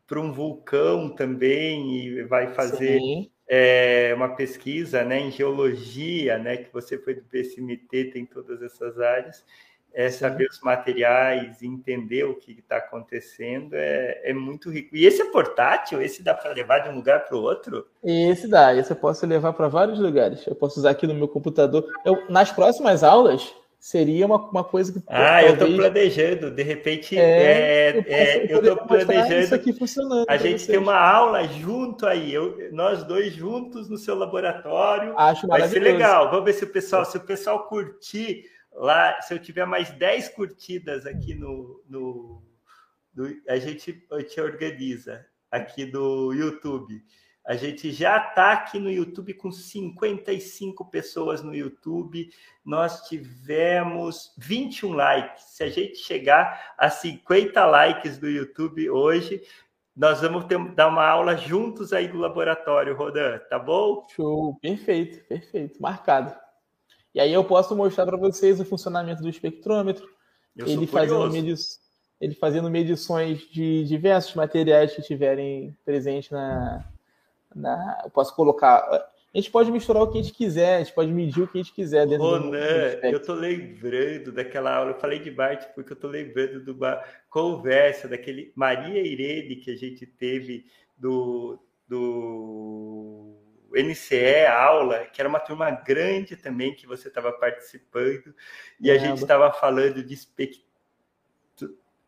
para um vulcão também e vai fazer é, uma pesquisa né, em geologia, né, que você foi do PSMT, tem todas essas áreas, é saber os materiais, entender o que está acontecendo, é, é muito rico. E esse é portátil? Esse dá para levar de um lugar para o outro? Esse dá, esse eu posso levar para vários lugares. Eu posso usar aqui no meu computador. Eu, nas próximas aulas, seria uma, uma coisa que. Ah, talvez... eu estou planejando, de repente. É, é, eu estou é, planejando. Isso aqui funcionando a gente vocês. tem uma aula junto aí, eu, nós dois juntos no seu laboratório. Acho Vai ser legal. Vamos ver se o pessoal, se o pessoal curtir lá, se eu tiver mais 10 curtidas aqui no. no, no a, gente, a gente organiza aqui do YouTube. A gente já está aqui no YouTube com 55 pessoas no YouTube. Nós tivemos 21 likes. Se a gente chegar a 50 likes do YouTube hoje, nós vamos ter, dar uma aula juntos aí do laboratório, Rodan, tá bom? Show, perfeito, perfeito, marcado. E aí eu posso mostrar para vocês o funcionamento do espectrômetro, ele fazendo, medi ele fazendo medições de diversos materiais que tiverem presente na, na, eu posso colocar. A gente pode misturar o que a gente quiser, a gente pode medir o que a gente quiser dentro Ronan, do, do eu tô lembrando daquela aula, eu falei de Bart porque eu tô lembrando de uma conversa daquele Maria Irene que a gente teve do, do NCE aula, que era uma turma grande também que você estava participando, e a gente estava falando de espectro.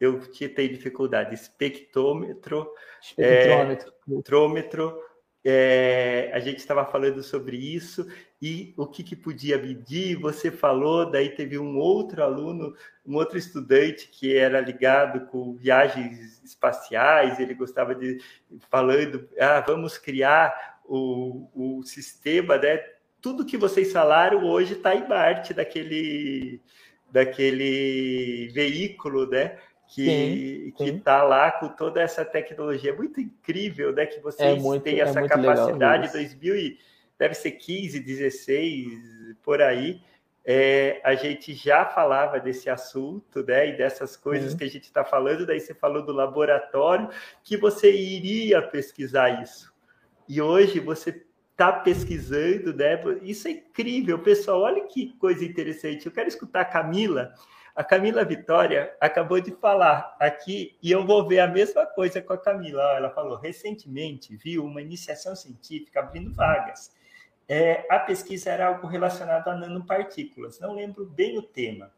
Eu tinha dificuldade, espectrômetro, espectrômetro, é, espectrômetro é, a gente estava falando sobre isso e o que, que, podia medir. Você falou, daí teve um outro aluno, um outro estudante que era ligado com viagens espaciais. Ele gostava de falando, ah, vamos criar o, o sistema, né? Tudo que vocês falaram hoje está em parte daquele daquele veículo, né? Que está lá com toda essa tecnologia. É muito incrível, né? Que vocês é muito, têm essa é capacidade. Legal, 2000 e, deve ser 15, 16, por aí. É, a gente já falava desse assunto, né? E dessas coisas que a gente está falando. Daí você falou do laboratório que você iria pesquisar isso. E hoje você está pesquisando, né? Isso é incrível, pessoal. Olha que coisa interessante. Eu quero escutar a Camila a Camila Vitória acabou de falar aqui, e eu vou ver a mesma coisa com a Camila. Ela falou: recentemente viu uma iniciação científica abrindo vagas. É, a pesquisa era algo relacionado a nanopartículas, não lembro bem o tema.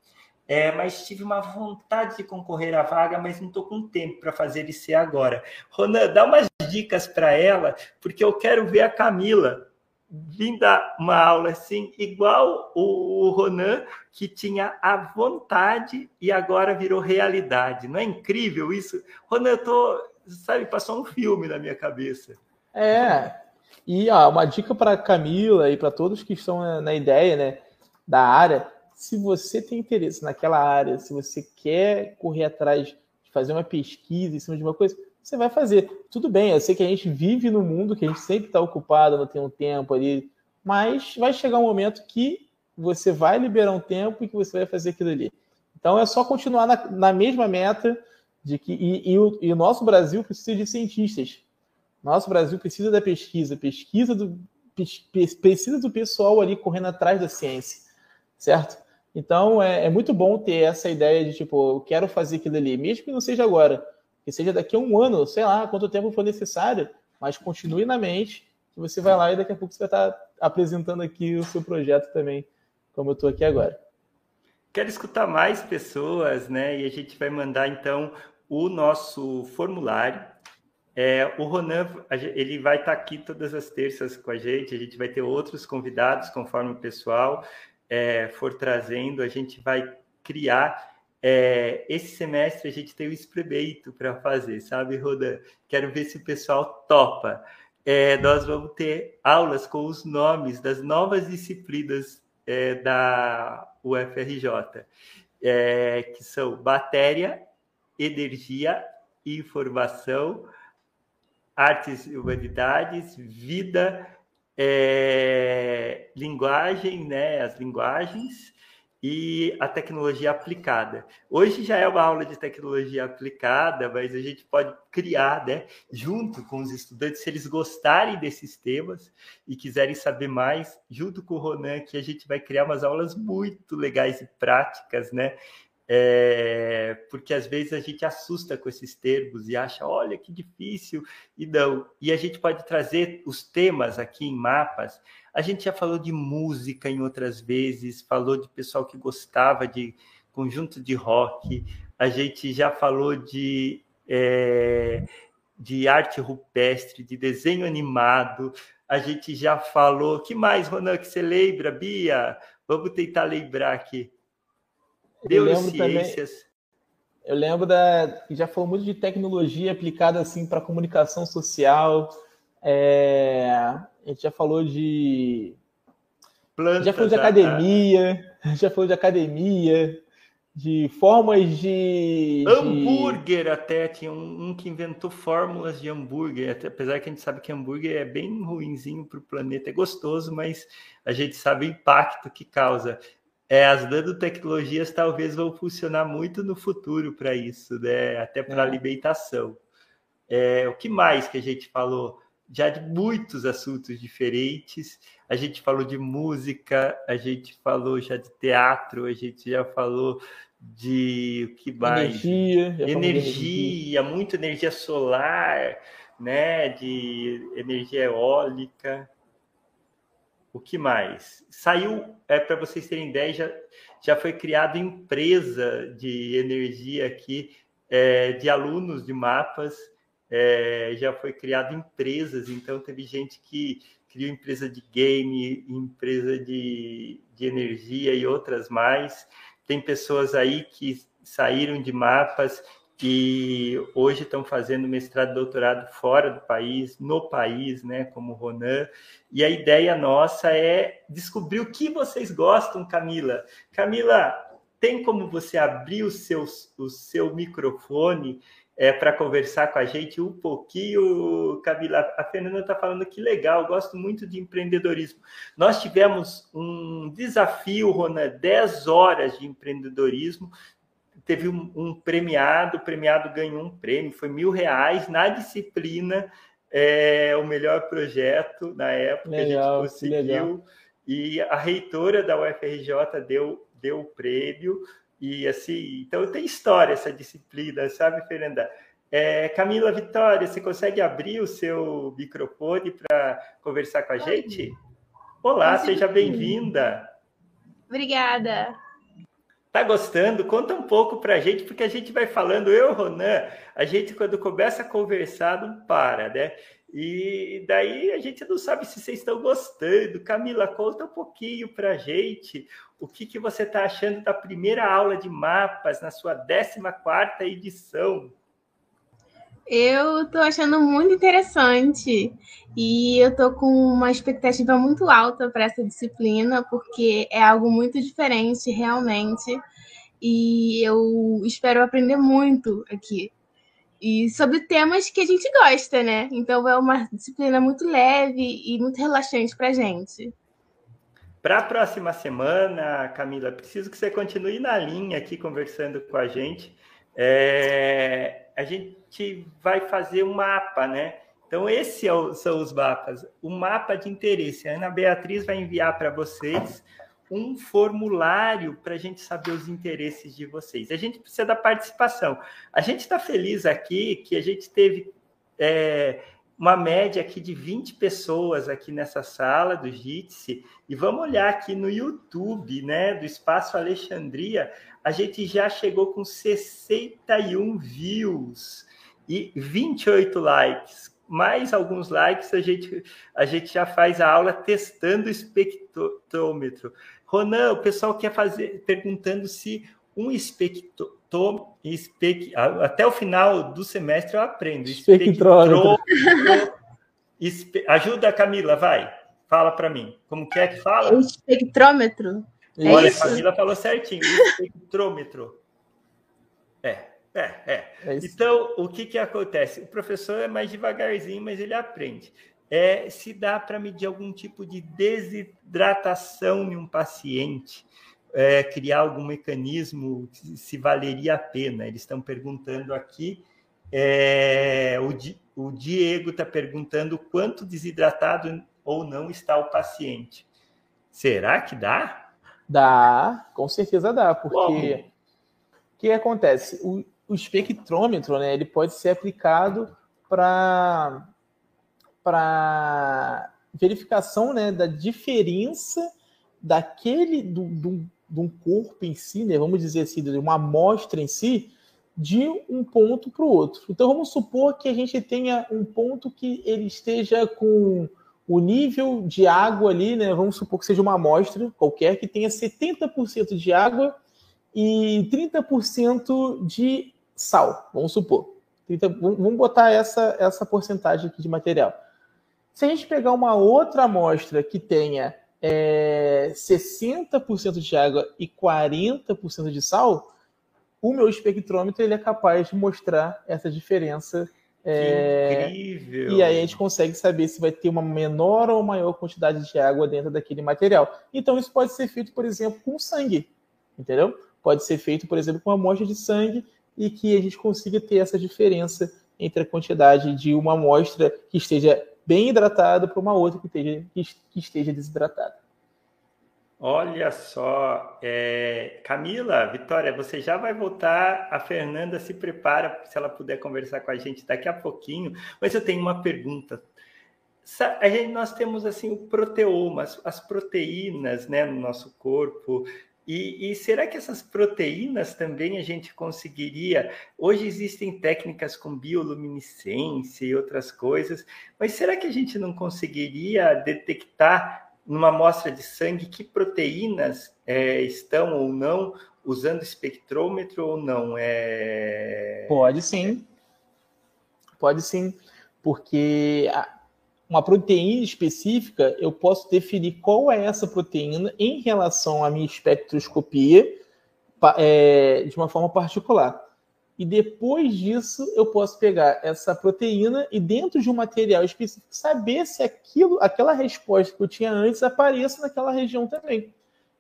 É, mas tive uma vontade de concorrer à vaga, mas não estou com tempo para fazer isso agora. Ronan, dá umas dicas para ela, porque eu quero ver a Camila vim dar uma aula assim, igual o, Ronan, que tinha a vontade e agora virou realidade. Não é incrível isso? Ronan, eu tô, sabe, passou um filme na minha cabeça. É. E ó, uma dica para Camila e para todos que estão na ideia, né, da área, se você tem interesse naquela área, se você quer correr atrás de fazer uma pesquisa em cima de uma coisa, você vai fazer. Tudo bem, eu sei que a gente vive no mundo, que a gente sempre está ocupado, não tem um tempo ali, mas vai chegar um momento que você vai liberar um tempo e que você vai fazer aquilo ali. Então é só continuar na, na mesma meta de que e, e, o, e, o, nosso Brasil precisa de cientistas. Nosso Brasil precisa da pesquisa, pesquisa do precisa do pessoal ali correndo atrás da ciência, certo? Então é, é muito bom ter essa ideia de tipo, eu quero fazer aquilo ali, mesmo que não seja agora que seja daqui a um ano, sei lá, quanto tempo for necessário, mas continue na mente, que você vai lá e daqui a pouco você vai estar apresentando aqui o seu projeto também, como eu estou aqui agora. Quero escutar mais pessoas, né? E a gente vai mandar então o nosso formulário. É, o Ronan, ele vai estar aqui todas as terças com a gente. A gente vai ter outros convidados conforme o pessoal é, for trazendo. A gente vai criar é, esse semestre a gente tem o experimento para fazer, sabe, Rodan? Quero ver se o pessoal topa. É, nós vamos ter aulas com os nomes das novas disciplinas é, da UFRJ, é, que são matéria, energia, informação, artes e humanidades, vida, é, linguagem, né, as linguagens, e a tecnologia aplicada. Hoje já é uma aula de tecnologia aplicada, mas a gente pode criar, né, junto com os estudantes, se eles gostarem desses temas e quiserem saber mais, junto com o Ronan, que a gente vai criar umas aulas muito legais e práticas, né? É, porque às vezes a gente assusta com esses termos e acha, olha que difícil, e não. E a gente pode trazer os temas aqui em mapas a gente já falou de música em outras vezes, falou de pessoal que gostava de conjunto de rock, a gente já falou de, é, de arte rupestre, de desenho animado, a gente já falou. que mais, Ronan, que você lembra, Bia? Vamos tentar lembrar aqui. Neurociências. Também, eu lembro da. Já falou muito de tecnologia aplicada assim para comunicação social. É, a gente já falou de. Planta, já falou de academia, [laughs] já falou de academia, de formas de. Hambúrguer de... até, tinha um, um, que inventou fórmulas de hambúrguer, até, apesar que a gente sabe que hambúrguer é bem ruinzinho para o planeta, é gostoso, mas a gente sabe o impacto que causa. É, as nanotecnologias talvez vão funcionar muito no futuro para isso, né? até para é. alimentação. É, o que mais que a gente falou? Já de muitos assuntos diferentes. A gente falou de música, a gente falou já de teatro, a gente já falou de o que mais? Energia, energia, energia, muito energia solar, né? De energia eólica. O que mais? Saiu, é para vocês terem ideia, já, já foi criada empresa de energia aqui, é, de alunos de mapas é, já foi criado empresas, então teve gente que criou empresa de game, empresa de, de energia e outras mais. Tem pessoas aí que saíram de mapas e hoje estão fazendo mestrado e doutorado fora do país, no país, né, como Ronan. E a ideia nossa é descobrir o que vocês gostam, Camila. Camila, tem como você abrir o seu, o seu microfone é, para conversar com a gente um pouquinho. Camila, a Fernanda está falando que legal, gosto muito de empreendedorismo. Nós tivemos um desafio, Rona, 10 horas de empreendedorismo. Teve um, um premiado, o premiado ganhou um prêmio, foi mil reais na disciplina, é, o melhor projeto na época, legal, a gente conseguiu. E a reitora da UFRJ deu, deu o prêmio. E assim, então tem história essa disciplina, sabe, Fernanda? É, Camila Vitória, você consegue abrir o seu microfone para conversar com a gente? Olá, seja bem-vinda. Obrigada. Tá gostando? Conta um pouco para a gente, porque a gente vai falando, eu, Ronan, a gente quando começa a conversar não para, né? E daí a gente não sabe se vocês estão gostando. Camila, conta um pouquinho para a gente o que, que você está achando da primeira aula de mapas na sua 14ª edição. Eu estou achando muito interessante e eu estou com uma expectativa muito alta para essa disciplina, porque é algo muito diferente realmente, e eu espero aprender muito aqui. E sobre temas que a gente gosta, né? Então é uma disciplina muito leve e muito relaxante para gente. Para a próxima semana, Camila, preciso que você continue na linha aqui conversando com a gente. É, a gente vai fazer um mapa, né? Então, esses é são os mapas. O mapa de interesse. A Ana Beatriz vai enviar para vocês um formulário para a gente saber os interesses de vocês. A gente precisa da participação. A gente está feliz aqui que a gente teve é, uma média aqui de 20 pessoas aqui nessa sala do Jitsi. E vamos olhar aqui no YouTube, né, do Espaço Alexandria, a gente já chegou com 61 views e 28 likes mais alguns likes, a gente, a gente já faz a aula testando o espectrômetro. Ronan, o pessoal quer fazer perguntando se um espectrômetro, espec, até o final do semestre eu aprendo. Espectrômetro. Espe, ajuda a Camila, vai. Fala para mim. Como que é que fala? Espectrômetro. Olha, a Camila falou certinho. Espectrômetro. É. É, é. é então, o que, que acontece? O professor é mais devagarzinho, mas ele aprende. É, se dá para medir algum tipo de desidratação em um paciente, é, criar algum mecanismo, se valeria a pena. Eles estão perguntando aqui. É, o, o Diego está perguntando quanto desidratado ou não está o paciente. Será que dá? Dá, com certeza dá, porque o que acontece? O, o espectrômetro, né, ele pode ser aplicado para para verificação, né, da diferença daquele do, do, de um corpo em si, né, vamos dizer assim, de uma amostra em si, de um ponto para o outro. Então vamos supor que a gente tenha um ponto que ele esteja com o nível de água ali, né? Vamos supor que seja uma amostra qualquer que tenha 70% de água e 30% de sal, vamos supor. 30, vamos botar essa, essa porcentagem aqui de material. Se a gente pegar uma outra amostra que tenha é, 60% de água e 40% de sal, o meu espectrômetro ele é capaz de mostrar essa diferença. É, incrível! E aí a gente consegue saber se vai ter uma menor ou maior quantidade de água dentro daquele material. Então isso pode ser feito, por exemplo, com sangue, entendeu? Pode ser feito, por exemplo, com uma amostra de sangue e que a gente consiga ter essa diferença entre a quantidade de uma amostra que esteja bem hidratada para uma outra que esteja, que esteja desidratada. Olha só, é... Camila, Vitória, você já vai voltar. A Fernanda se prepara se ela puder conversar com a gente daqui a pouquinho. Mas eu tenho uma pergunta. A gente, nós temos assim o proteoma, as proteínas, né, no nosso corpo. E, e, será que essas proteínas também a gente conseguiria? Hoje existem técnicas com bioluminescência e outras coisas, mas será que a gente não conseguiria detectar numa amostra de sangue que proteínas é, estão ou não usando espectrômetro ou não? É... Pode sim. Pode sim, porque uma proteína específica, eu posso definir qual é essa proteína em relação à minha espectroscopia é, de uma forma particular. E depois disso, eu posso pegar essa proteína e dentro de um material específico saber se aquilo, aquela resposta que eu tinha antes aparece naquela região também.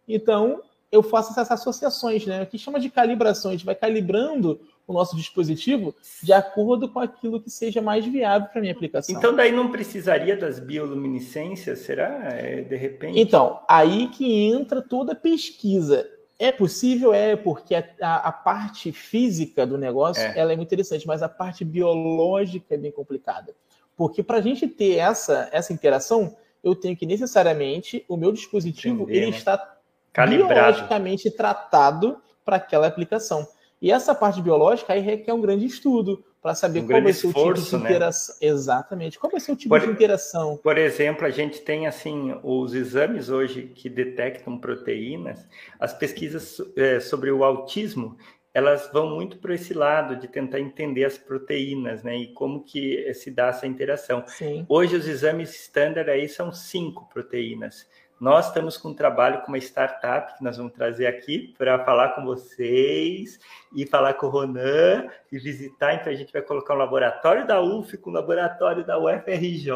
Então, eu faço essas associações, né? O que chama de calibração. A gente vai calibrando o nosso dispositivo de acordo com aquilo que seja mais viável para minha aplicação. Então, daí não precisaria das bioluminescências, será? É, de repente? Então, aí que entra toda a pesquisa. É possível? É, porque a, a, a parte física do negócio é. ela é muito interessante, mas a parte biológica é bem complicada. Porque para a gente ter essa, essa interação, eu tenho que necessariamente o meu dispositivo Entender, ele né? está Calibrado. biologicamente tratado para aquela aplicação. E essa parte biológica aí requer um grande estudo para saber um qual vai ser esforço, o tipo de né? interação. Né? Exatamente. Qual vai ser o tipo por, de interação? Por exemplo, a gente tem assim os exames hoje que detectam proteínas. As pesquisas é, sobre o autismo elas vão muito para esse lado de tentar entender as proteínas, né? E como que se dá essa interação. Sim. Hoje os exames standard aí são cinco proteínas. Nós estamos com um trabalho com uma startup que nós vamos trazer aqui para falar com vocês e falar com o Ronan e visitar. Então, a gente vai colocar um laboratório da UF com um laboratório da UFRJ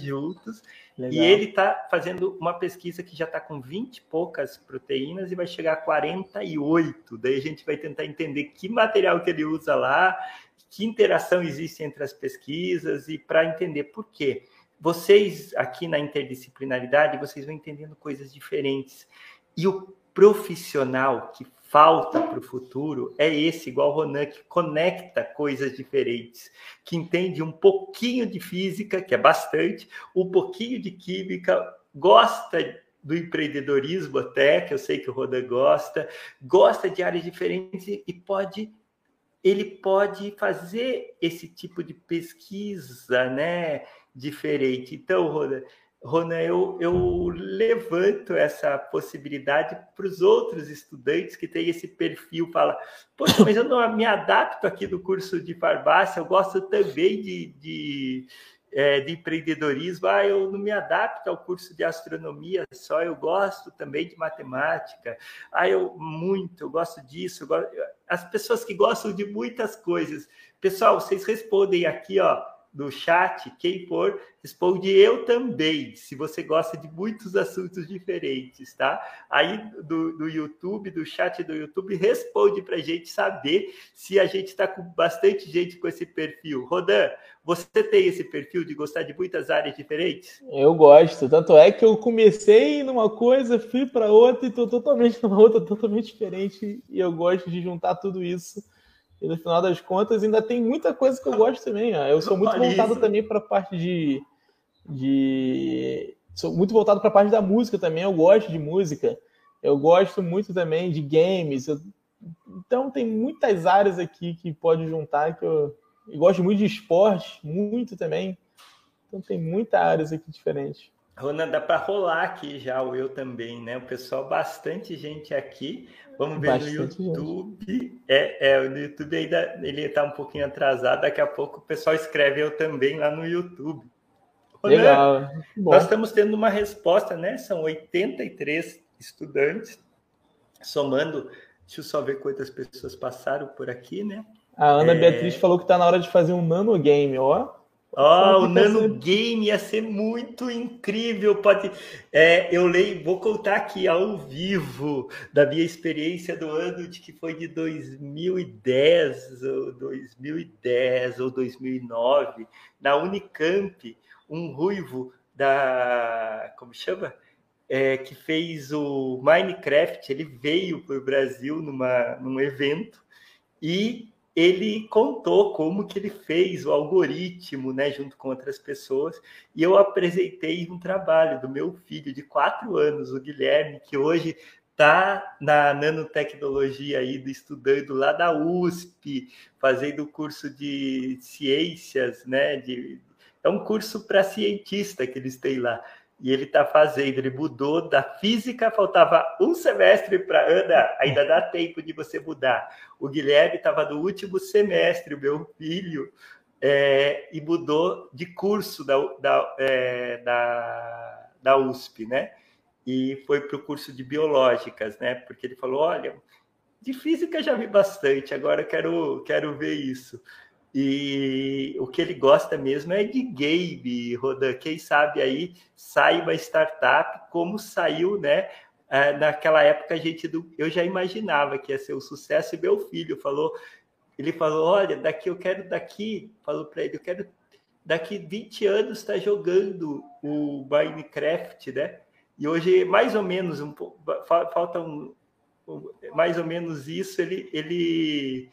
juntos. Legal. E ele está fazendo uma pesquisa que já está com 20 e poucas proteínas e vai chegar a 48. Daí a gente vai tentar entender que material que ele usa lá, que interação existe entre as pesquisas e para entender por quê vocês aqui na interdisciplinaridade, vocês vão entendendo coisas diferentes. E o profissional que falta para o futuro é esse, igual o Ronan, que conecta coisas diferentes, que entende um pouquinho de física, que é bastante, um pouquinho de química, gosta do empreendedorismo até, que eu sei que o Ronan gosta, gosta de áreas diferentes e pode ele pode fazer esse tipo de pesquisa, né? Diferente. Então, Rona, Rona eu, eu levanto essa possibilidade para os outros estudantes que têm esse perfil, fala, poxa, mas eu não me adapto aqui no curso de farmácia, eu gosto também de, de, é, de empreendedorismo, ah, eu não me adapto ao curso de astronomia só, eu gosto também de matemática, ah, eu muito, eu gosto disso, eu gosto... as pessoas que gostam de muitas coisas. Pessoal, vocês respondem aqui, ó, no chat, quem for, responde eu também, se você gosta de muitos assuntos diferentes, tá? Aí do, do YouTube, do chat do YouTube, responde para a gente saber se a gente está com bastante gente com esse perfil. Rodan, você tem esse perfil de gostar de muitas áreas diferentes? Eu gosto, tanto é que eu comecei numa coisa, fui para outra e estou totalmente [laughs] numa outra, totalmente diferente, e eu gosto de juntar tudo isso e no final das contas, ainda tem muita coisa que eu gosto também. Ó. Eu sou muito voltado também para a parte de, de. Sou muito voltado para a parte da música também. Eu gosto de música. Eu gosto muito também de games. Eu... Então, tem muitas áreas aqui que pode juntar. que eu... eu gosto muito de esporte, muito também. Então, tem muitas áreas aqui diferentes. Rona, dá para rolar aqui já o eu também, né? O pessoal, bastante gente aqui. Vamos ver bastante no YouTube. É, é, no YouTube ainda ele está um pouquinho atrasado. Daqui a pouco o pessoal escreve eu também lá no YouTube. Legal. Nós estamos tendo uma resposta, né? São 83 estudantes, somando. Deixa eu só ver quantas pessoas passaram por aqui, né? A Ana é... Beatriz falou que está na hora de fazer um nano game, ó. Oh, o Nano Game ia ser muito incrível. Pode, é, eu leio, vou contar aqui ao vivo da minha experiência do ano de que foi de 2010 ou 2010 ou 2009 na Unicamp, um ruivo da como chama? É, que fez o Minecraft, ele veio para o Brasil numa, num evento e ele contou como que ele fez o algoritmo, né, junto com outras pessoas, e eu apresentei um trabalho do meu filho de quatro anos, o Guilherme, que hoje está na nanotecnologia aí, estudando lá da USP, fazendo curso de ciências, né, de, é um curso para cientista que eles têm lá e ele está fazendo, ele mudou da física, faltava um semestre para Ana, ainda dá tempo de você mudar. O Guilherme estava no último semestre, o meu filho, é, e mudou de curso da, da, é, da, da USP, né? E foi para o curso de biológicas, né? Porque ele falou: olha, de física já vi bastante, agora quero, quero ver isso. E o que ele gosta mesmo é de game, Rodan. Quem sabe aí sai uma startup como saiu, né? É, naquela época a gente eu já imaginava que ia ser um sucesso e meu filho falou, ele falou, olha, daqui eu quero daqui, falou para ele, eu quero daqui 20 anos estar tá jogando o Minecraft, né? E hoje mais ou menos um falta um, mais ou menos isso, ele ele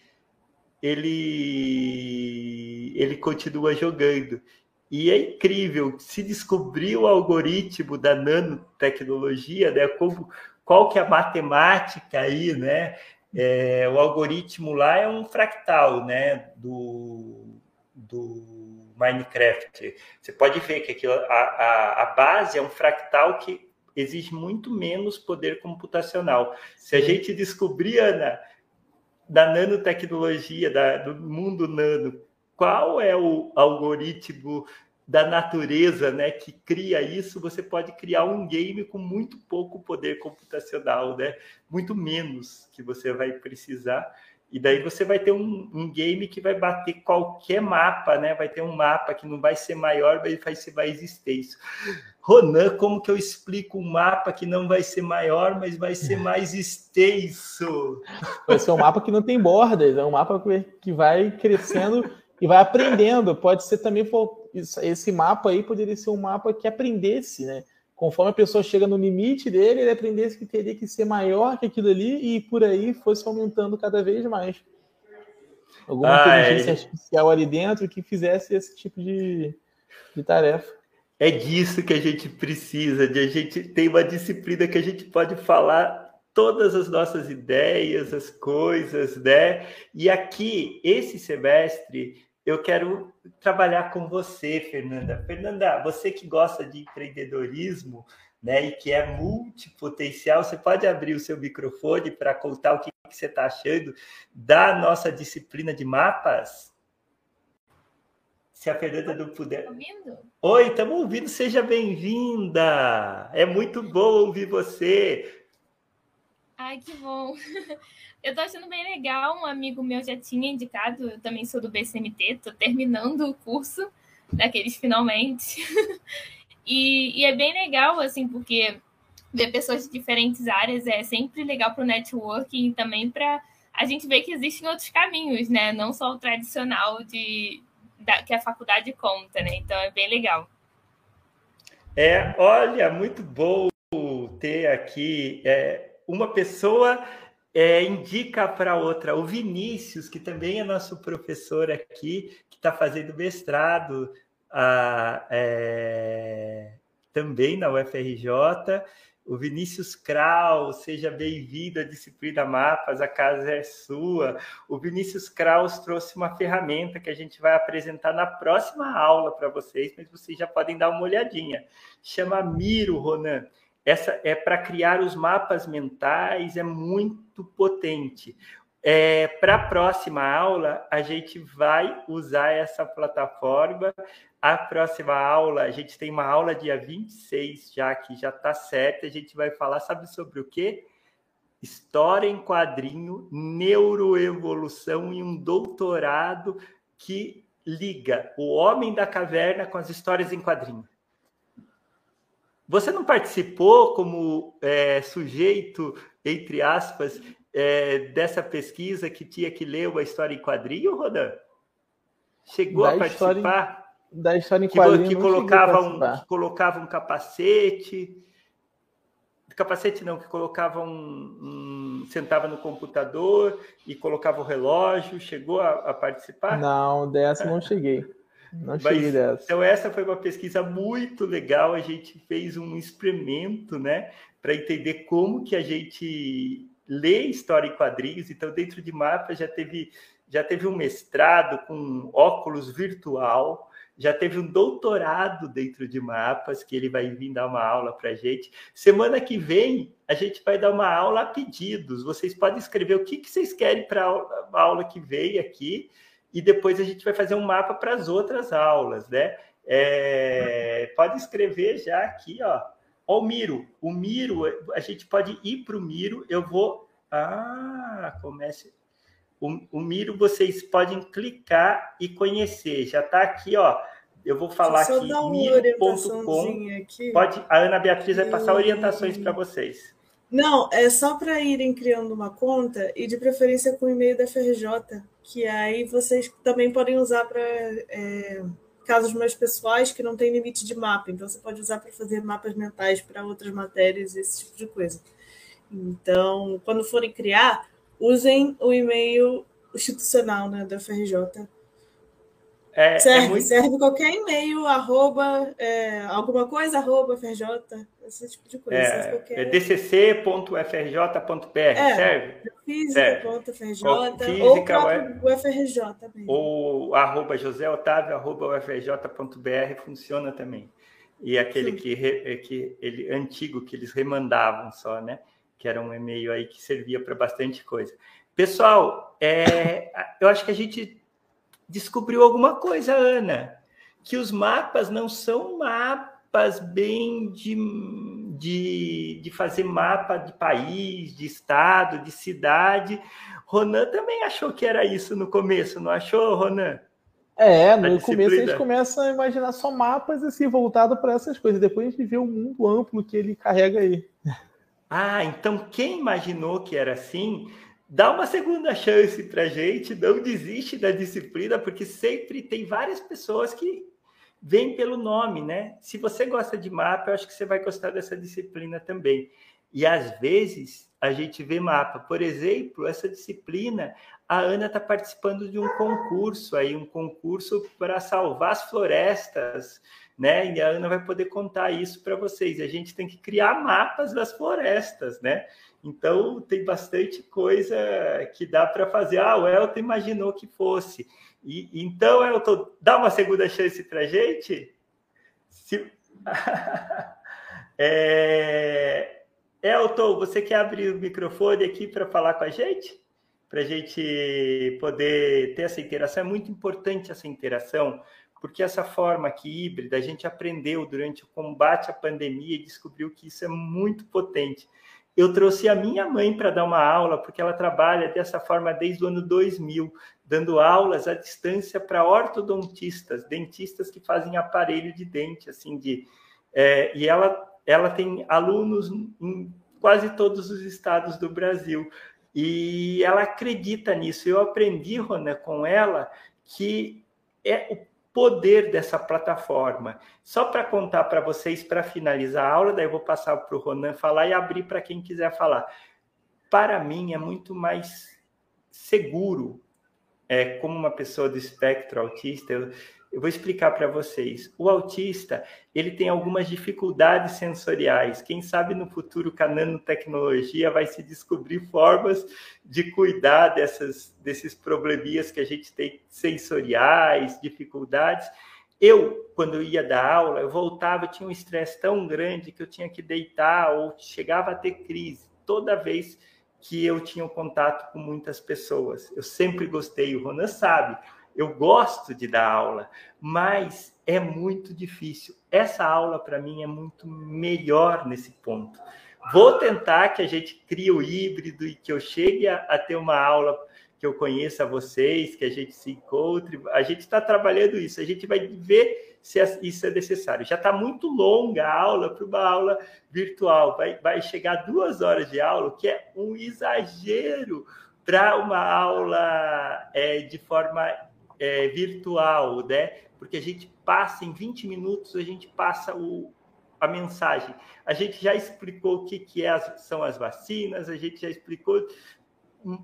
ele ele continua jogando. E é incrível, se descobrir o algoritmo da nanotecnologia, né? Como, qual que é a matemática aí, né? É, o algoritmo lá é um fractal, né? Do, do Minecraft. Você pode ver que aquilo, a, a, a base é um fractal que exige muito menos poder computacional. Se a gente descobrir, Ana, da nanotecnologia, da, do mundo nano, qual é o algoritmo da natureza né, que cria isso, você pode criar um game com muito pouco poder computacional, né? muito menos que você vai precisar. E daí você vai ter um, um, game que vai bater qualquer mapa, né? Vai ter um mapa que não vai ser maior, mas vai ser mais extenso. Ronan, como que eu explico um mapa que não vai ser maior, mas vai ser mais extenso? Vai ser um mapa que não tem bordas, é um mapa que vai crescendo e vai aprendendo. Pode ser também esse mapa aí poderia ser um mapa que aprendesse, né? Conforme a pessoa chega no limite dele, ele aprendesse que teria que ser maior que aquilo ali e por aí fosse aumentando cada vez mais. Alguma ah, inteligência é... artificial ali dentro que fizesse esse tipo de, de tarefa. É disso que a gente precisa, de a gente ter uma disciplina que a gente pode falar todas as nossas ideias, as coisas, né? E aqui, esse semestre, eu quero trabalhar com você, Fernanda. Fernanda, você que gosta de empreendedorismo, né, e que é multipotencial, você pode abrir o seu microfone para contar o que, que você está achando da nossa disciplina de mapas? Se a Fernanda não puder. Tá ouvindo? Oi, estamos ouvindo, seja bem-vinda. É muito bom ouvir você. Ai, que bom. [laughs] Eu tô achando bem legal, um amigo meu já tinha indicado, eu também sou do BCMT, tô terminando o curso daqueles finalmente. [laughs] e, e é bem legal, assim, porque ver pessoas de diferentes áreas é sempre legal para o networking e também para a gente ver que existem outros caminhos, né? Não só o tradicional de, da, que a faculdade conta, né? Então é bem legal. É, olha, muito bom ter aqui é, uma pessoa é, indica para outra. O Vinícius, que também é nosso professor aqui, que está fazendo mestrado a, é, também na UFRJ. O Vinícius Kraus, seja bem-vindo à disciplina Mapas, a casa é sua. O Vinícius Kraus trouxe uma ferramenta que a gente vai apresentar na próxima aula para vocês, mas vocês já podem dar uma olhadinha. Chama Miro, Ronan essa é para criar os mapas mentais, é muito potente. É, para a próxima aula, a gente vai usar essa plataforma. A próxima aula, a gente tem uma aula dia 26, já que já está certa. A gente vai falar, sabe sobre o quê? História em quadrinho, neuroevolução e um doutorado que liga o homem da caverna com as histórias em quadrinho. Você não participou como é, sujeito, entre aspas, é, dessa pesquisa que tinha que ler uma história em quadrinho, Rodan? Chegou da a participar? Em, da história em quadrinho. Que, que colocava, um, que colocava um capacete. Capacete não, que colocava um, um, sentava no computador e colocava o relógio. Chegou a, a participar? Não, dessa não cheguei. Não dessa. Então, essa foi uma pesquisa muito legal. A gente fez um experimento, né, para entender como que a gente lê história em quadrinhos. Então, dentro de mapa já teve já teve um mestrado com óculos virtual, já teve um doutorado dentro de mapas, que ele vai vir dar uma aula para a gente. Semana que vem, a gente vai dar uma aula a pedidos. Vocês podem escrever o que, que vocês querem para a aula que vem aqui e depois a gente vai fazer um mapa para as outras aulas, né? É, pode escrever já aqui, ó. Ó, o Miro. O Miro, a gente pode ir para o Miro. Eu vou. Ah, comece. O, o Miro, vocês podem clicar e conhecer. Já está aqui, ó. Eu vou falar aqui, miro.com. Pode, a Ana Beatriz vai passar orientações para vocês. Não, é só para irem criando uma conta e de preferência com o e-mail da FRJ, que aí vocês também podem usar para é, casos mais pessoais que não tem limite de mapa. Então você pode usar para fazer mapas mentais para outras matérias, esse tipo de coisa. Então, quando forem criar, usem o e-mail institucional né, da FRJ É, é serve, é muito... serve qualquer e-mail, arroba, é, alguma coisa, arroba, FRJ, esse tipo de coisa. É, qualquer... é dcc.frj.br, é, serve? Física.frj, ou o próprio UFRJ também. Ou arroba José Otávio, arroba ufrj.br, funciona também. E aquele que, que ele antigo que eles remandavam só, né? Que era um e-mail aí que servia para bastante coisa. Pessoal, é, eu acho que a gente descobriu alguma coisa, Ana, que os mapas não são mapas bem de, de, de fazer mapa de país, de estado, de cidade. Ronan também achou que era isso no começo, não achou, Ronan? É, no começo a gente começa a imaginar só mapas assim, voltado para essas coisas. Depois a gente vê o mundo amplo que ele carrega aí. Ah, então quem imaginou que era assim dá uma segunda chance para gente, não desiste da disciplina, porque sempre tem várias pessoas que vêm pelo nome, né? Se você gosta de mapa, eu acho que você vai gostar dessa disciplina também. E às vezes a gente vê mapa. Por exemplo, essa disciplina, a Ana está participando de um concurso aí, um concurso para salvar as florestas, né? E a Ana vai poder contar isso para vocês. A gente tem que criar mapas das florestas, né? Então, tem bastante coisa que dá para fazer. Ah, o Elton imaginou que fosse. E, então, Elton, dá uma segunda chance para a gente? Se... [laughs] é... Elton, você quer abrir o microfone aqui para falar com a gente? Para a gente poder ter essa interação. É muito importante essa interação, porque essa forma aqui híbrida, a gente aprendeu durante o combate à pandemia e descobriu que isso é muito potente eu trouxe a minha mãe para dar uma aula, porque ela trabalha dessa forma desde o ano 2000, dando aulas à distância para ortodontistas, dentistas que fazem aparelho de dente, assim, de... É, e ela, ela tem alunos em quase todos os estados do Brasil, e ela acredita nisso. Eu aprendi, Rona, com ela, que é o poder dessa plataforma. Só para contar para vocês, para finalizar a aula, daí eu vou passar para o Ronan falar e abrir para quem quiser falar. Para mim, é muito mais seguro, é, como uma pessoa do espectro autista, eu, eu vou explicar para vocês. O autista, ele tem algumas dificuldades sensoriais. Quem sabe no futuro com a nanotecnologia vai se descobrir formas de cuidar dessas, desses probleminhas que a gente tem sensoriais, dificuldades. Eu, quando eu ia dar aula, eu voltava, eu tinha um estresse tão grande que eu tinha que deitar ou chegava a ter crise toda vez que eu tinha um contato com muitas pessoas. Eu sempre gostei, o Ronan sabe, eu gosto de dar aula, mas é muito difícil. Essa aula, para mim, é muito melhor nesse ponto. Vou tentar que a gente crie o híbrido e que eu chegue a, a ter uma aula que eu conheça vocês, que a gente se encontre. A gente está trabalhando isso, a gente vai ver se isso é necessário. Já está muito longa a aula para uma aula virtual. Vai, vai chegar duas horas de aula, que é um exagero para uma aula é, de forma é, virtual, né? Porque a gente passa em 20 minutos, a gente passa o, a mensagem. A gente já explicou o que, que é são as vacinas, a gente já explicou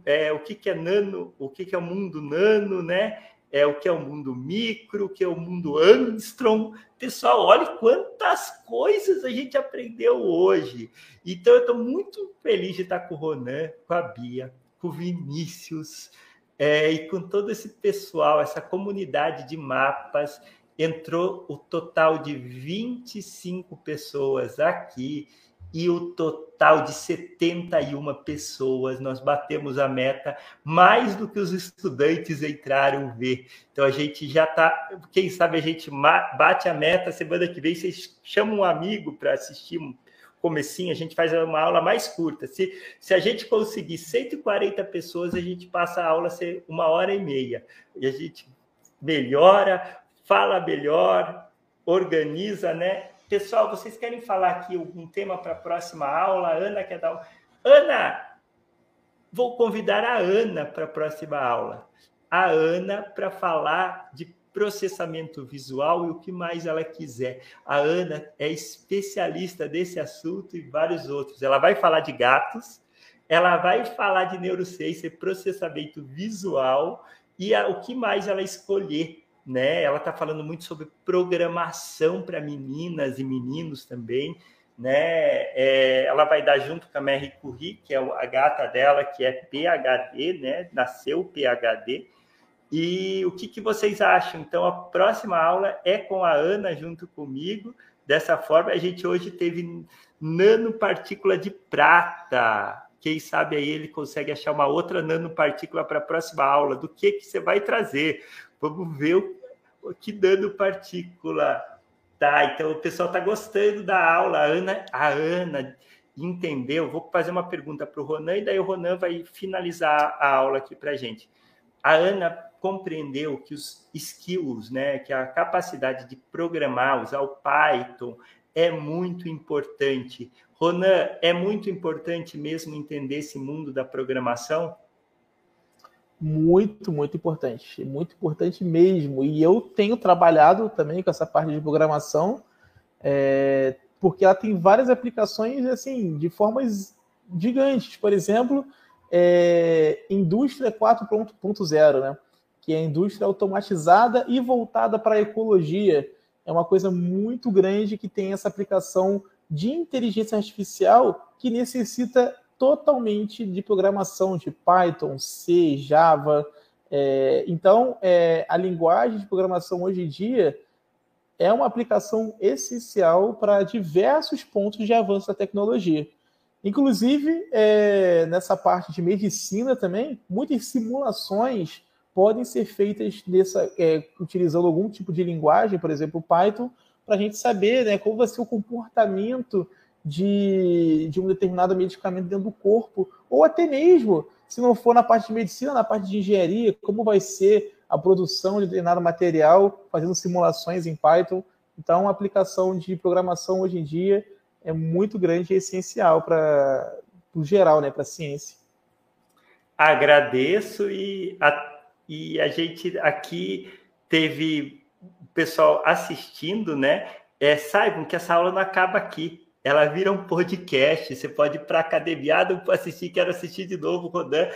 é, o que, que é nano, o que, que é o mundo nano, né? É o que é o mundo micro, o que é o mundo Armstrong. Pessoal, olha quantas coisas a gente aprendeu hoje. Então, eu estou muito feliz de estar com o Ronan, com a Bia, com o Vinícius, é, e com todo esse pessoal, essa comunidade de mapas, entrou o total de 25 pessoas aqui e o total de 71 pessoas. Nós batemos a meta mais do que os estudantes entraram ver. Então a gente já está, quem sabe a gente bate a meta semana que vem. Vocês chamam um amigo para assistir comecinho, a gente faz uma aula mais curta. Se, se a gente conseguir 140 pessoas, a gente passa a aula ser uma hora e meia. E a gente melhora, fala melhor, organiza, né? Pessoal, vocês querem falar aqui um tema para a próxima aula? Ana quer dar. Ana, vou convidar a Ana para a próxima aula. A Ana para falar de processamento visual e o que mais ela quiser. A Ana é especialista desse assunto e vários outros. Ela vai falar de gatos, ela vai falar de neurociência e processamento visual e a, o que mais ela escolher né? Ela está falando muito sobre programação para meninas e meninos também, né? É, ela vai dar junto com a Mary Curie, que é a gata dela, que é PhD, né? Nasceu PhD. E o que, que vocês acham? Então, a próxima aula é com a Ana junto comigo. Dessa forma, a gente hoje teve nanopartícula de prata. Quem sabe aí ele consegue achar uma outra nanopartícula para a próxima aula. Do que, que você vai trazer? Vamos ver o, que nanopartícula. Tá, então o pessoal está gostando da aula. A Ana, a Ana entendeu. Vou fazer uma pergunta para o Ronan e daí o Ronan vai finalizar a aula aqui para a gente. A Ana compreendeu que os skills, né, que a capacidade de programar, usar o Python, é muito importante. Ronan, é muito importante mesmo entender esse mundo da programação? Muito, muito importante. Muito importante mesmo. E eu tenho trabalhado também com essa parte de programação, é, porque ela tem várias aplicações assim, de formas gigantes. Por exemplo, é, indústria 4.0, né? que é a indústria automatizada e voltada para a ecologia. É uma coisa muito grande que tem essa aplicação de inteligência artificial que necessita totalmente de programação de Python, C, Java. É, então, é, a linguagem de programação hoje em dia é uma aplicação essencial para diversos pontos de avanço da tecnologia. Inclusive, é, nessa parte de medicina também, muitas simulações podem ser feitas nessa, é, utilizando algum tipo de linguagem, por exemplo, Python, para a gente saber né, qual vai ser o comportamento de, de um determinado medicamento dentro do corpo, ou até mesmo, se não for na parte de medicina, na parte de engenharia, como vai ser a produção de determinado material, fazendo simulações em Python. Então, a aplicação de programação hoje em dia é muito grande e essencial para o geral, né, para a ciência. Agradeço e a, e a gente aqui teve o pessoal assistindo, né? É, saibam que essa aula não acaba aqui. Ela vira um podcast. Você pode ir para a academia para assistir, quero assistir de novo, Rodan.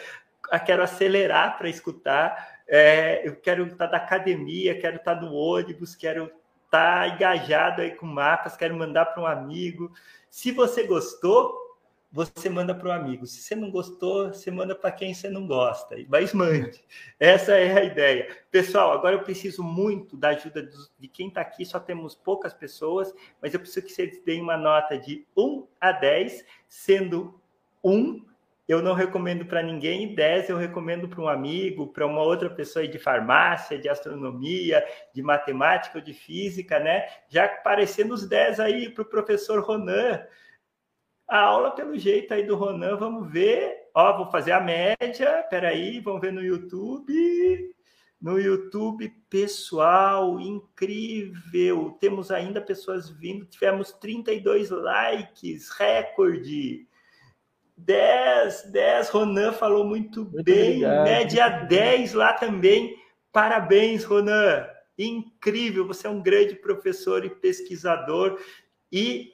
Ah, quero acelerar para escutar. É, eu quero estar da academia, quero estar no ônibus, quero tá engajado aí com mapas, quero mandar para um amigo. Se você gostou, você manda para o amigo. Se você não gostou, você manda para quem você não gosta. Mas mande. Essa é a ideia. Pessoal, agora eu preciso muito da ajuda de quem está aqui. Só temos poucas pessoas, mas eu preciso que vocês deem uma nota de 1 a 10, sendo 1 eu não recomendo para ninguém, e 10 eu recomendo para um amigo, para uma outra pessoa de farmácia, de astronomia, de matemática ou de física, né? Já aparecendo os 10 aí para o professor Ronan. A aula, pelo jeito aí do Ronan, vamos ver. Ó, vou fazer a média, peraí, vamos ver no YouTube. No YouTube, pessoal, incrível. Temos ainda pessoas vindo, tivemos 32 likes, recorde. 10, 10. Ronan falou muito, muito bem. Obrigado. Média 10 lá também. Parabéns, Ronan. Incrível. Você é um grande professor e pesquisador. E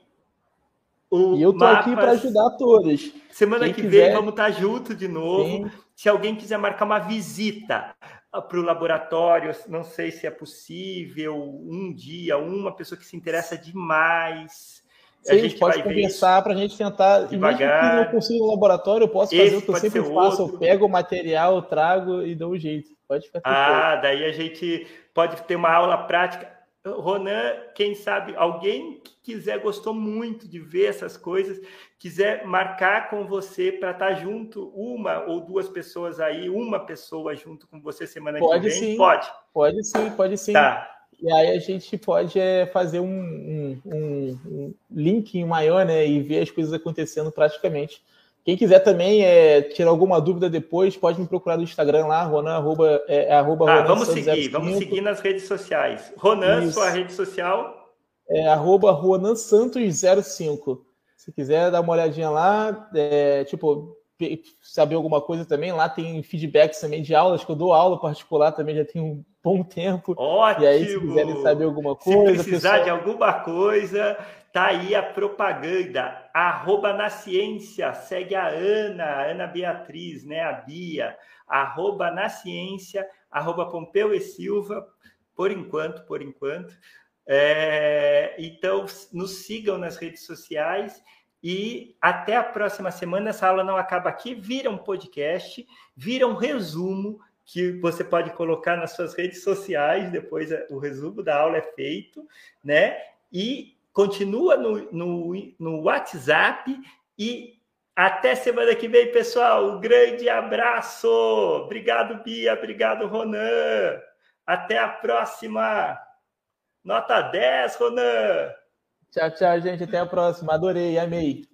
o e eu tô Mapas... aqui para ajudar todos. Semana Quem que quiser... vem vamos estar tá junto de novo. Sim. Se alguém quiser marcar uma visita para o laboratório, não sei se é possível, um dia, uma pessoa que se interessa demais Sim, a gente pode conversar para a gente tentar. Devagar. Mesmo que não consiga no laboratório, eu posso fazer o que eu sempre faço. Outro. Eu pego o material, trago e dou um jeito. Pode ficar Ah, daí a gente pode ter uma aula prática. Ronan, quem sabe, alguém que quiser, gostou muito de ver essas coisas, quiser marcar com você para estar tá junto, uma ou duas pessoas aí, uma pessoa junto com você semana pode que vem? Sim. Pode. Pode sim, pode sim. Tá. E aí a gente pode é, fazer um, um, um, um link maior né, e ver as coisas acontecendo praticamente. Quem quiser também é, tirar alguma dúvida depois, pode me procurar no Instagram lá, Ronan, arroba, é, é arroba ah, Ronan vamos seguir, vamos seguir nas redes sociais. Ronan, Isso. sua rede social? É arroba Ronan Santos 05. Se quiser dar uma olhadinha lá, é, tipo, saber alguma coisa também, lá tem feedbacks também de aulas, que eu dou aula particular também, já tem um bom tempo. Ótimo! E aí, se quiserem saber alguma coisa. Se precisar pessoal... de alguma coisa, tá aí a propaganda. Arroba na ciência, segue a Ana, a Ana Beatriz, né? A Bia. Arroba na ciência, arroba Pompeu e Silva. por enquanto, por enquanto. É, então, nos sigam nas redes sociais e até a próxima semana. Essa aula não acaba aqui, vira um podcast, vira um resumo que você pode colocar nas suas redes sociais, depois o resumo da aula é feito, né? E continua no, no, no WhatsApp e até semana que vem, pessoal. Um grande abraço. Obrigado, Bia. Obrigado, Ronan. Até a próxima. Nota 10, Ronan. Tchau, tchau, gente. Até a próxima. Adorei, amei.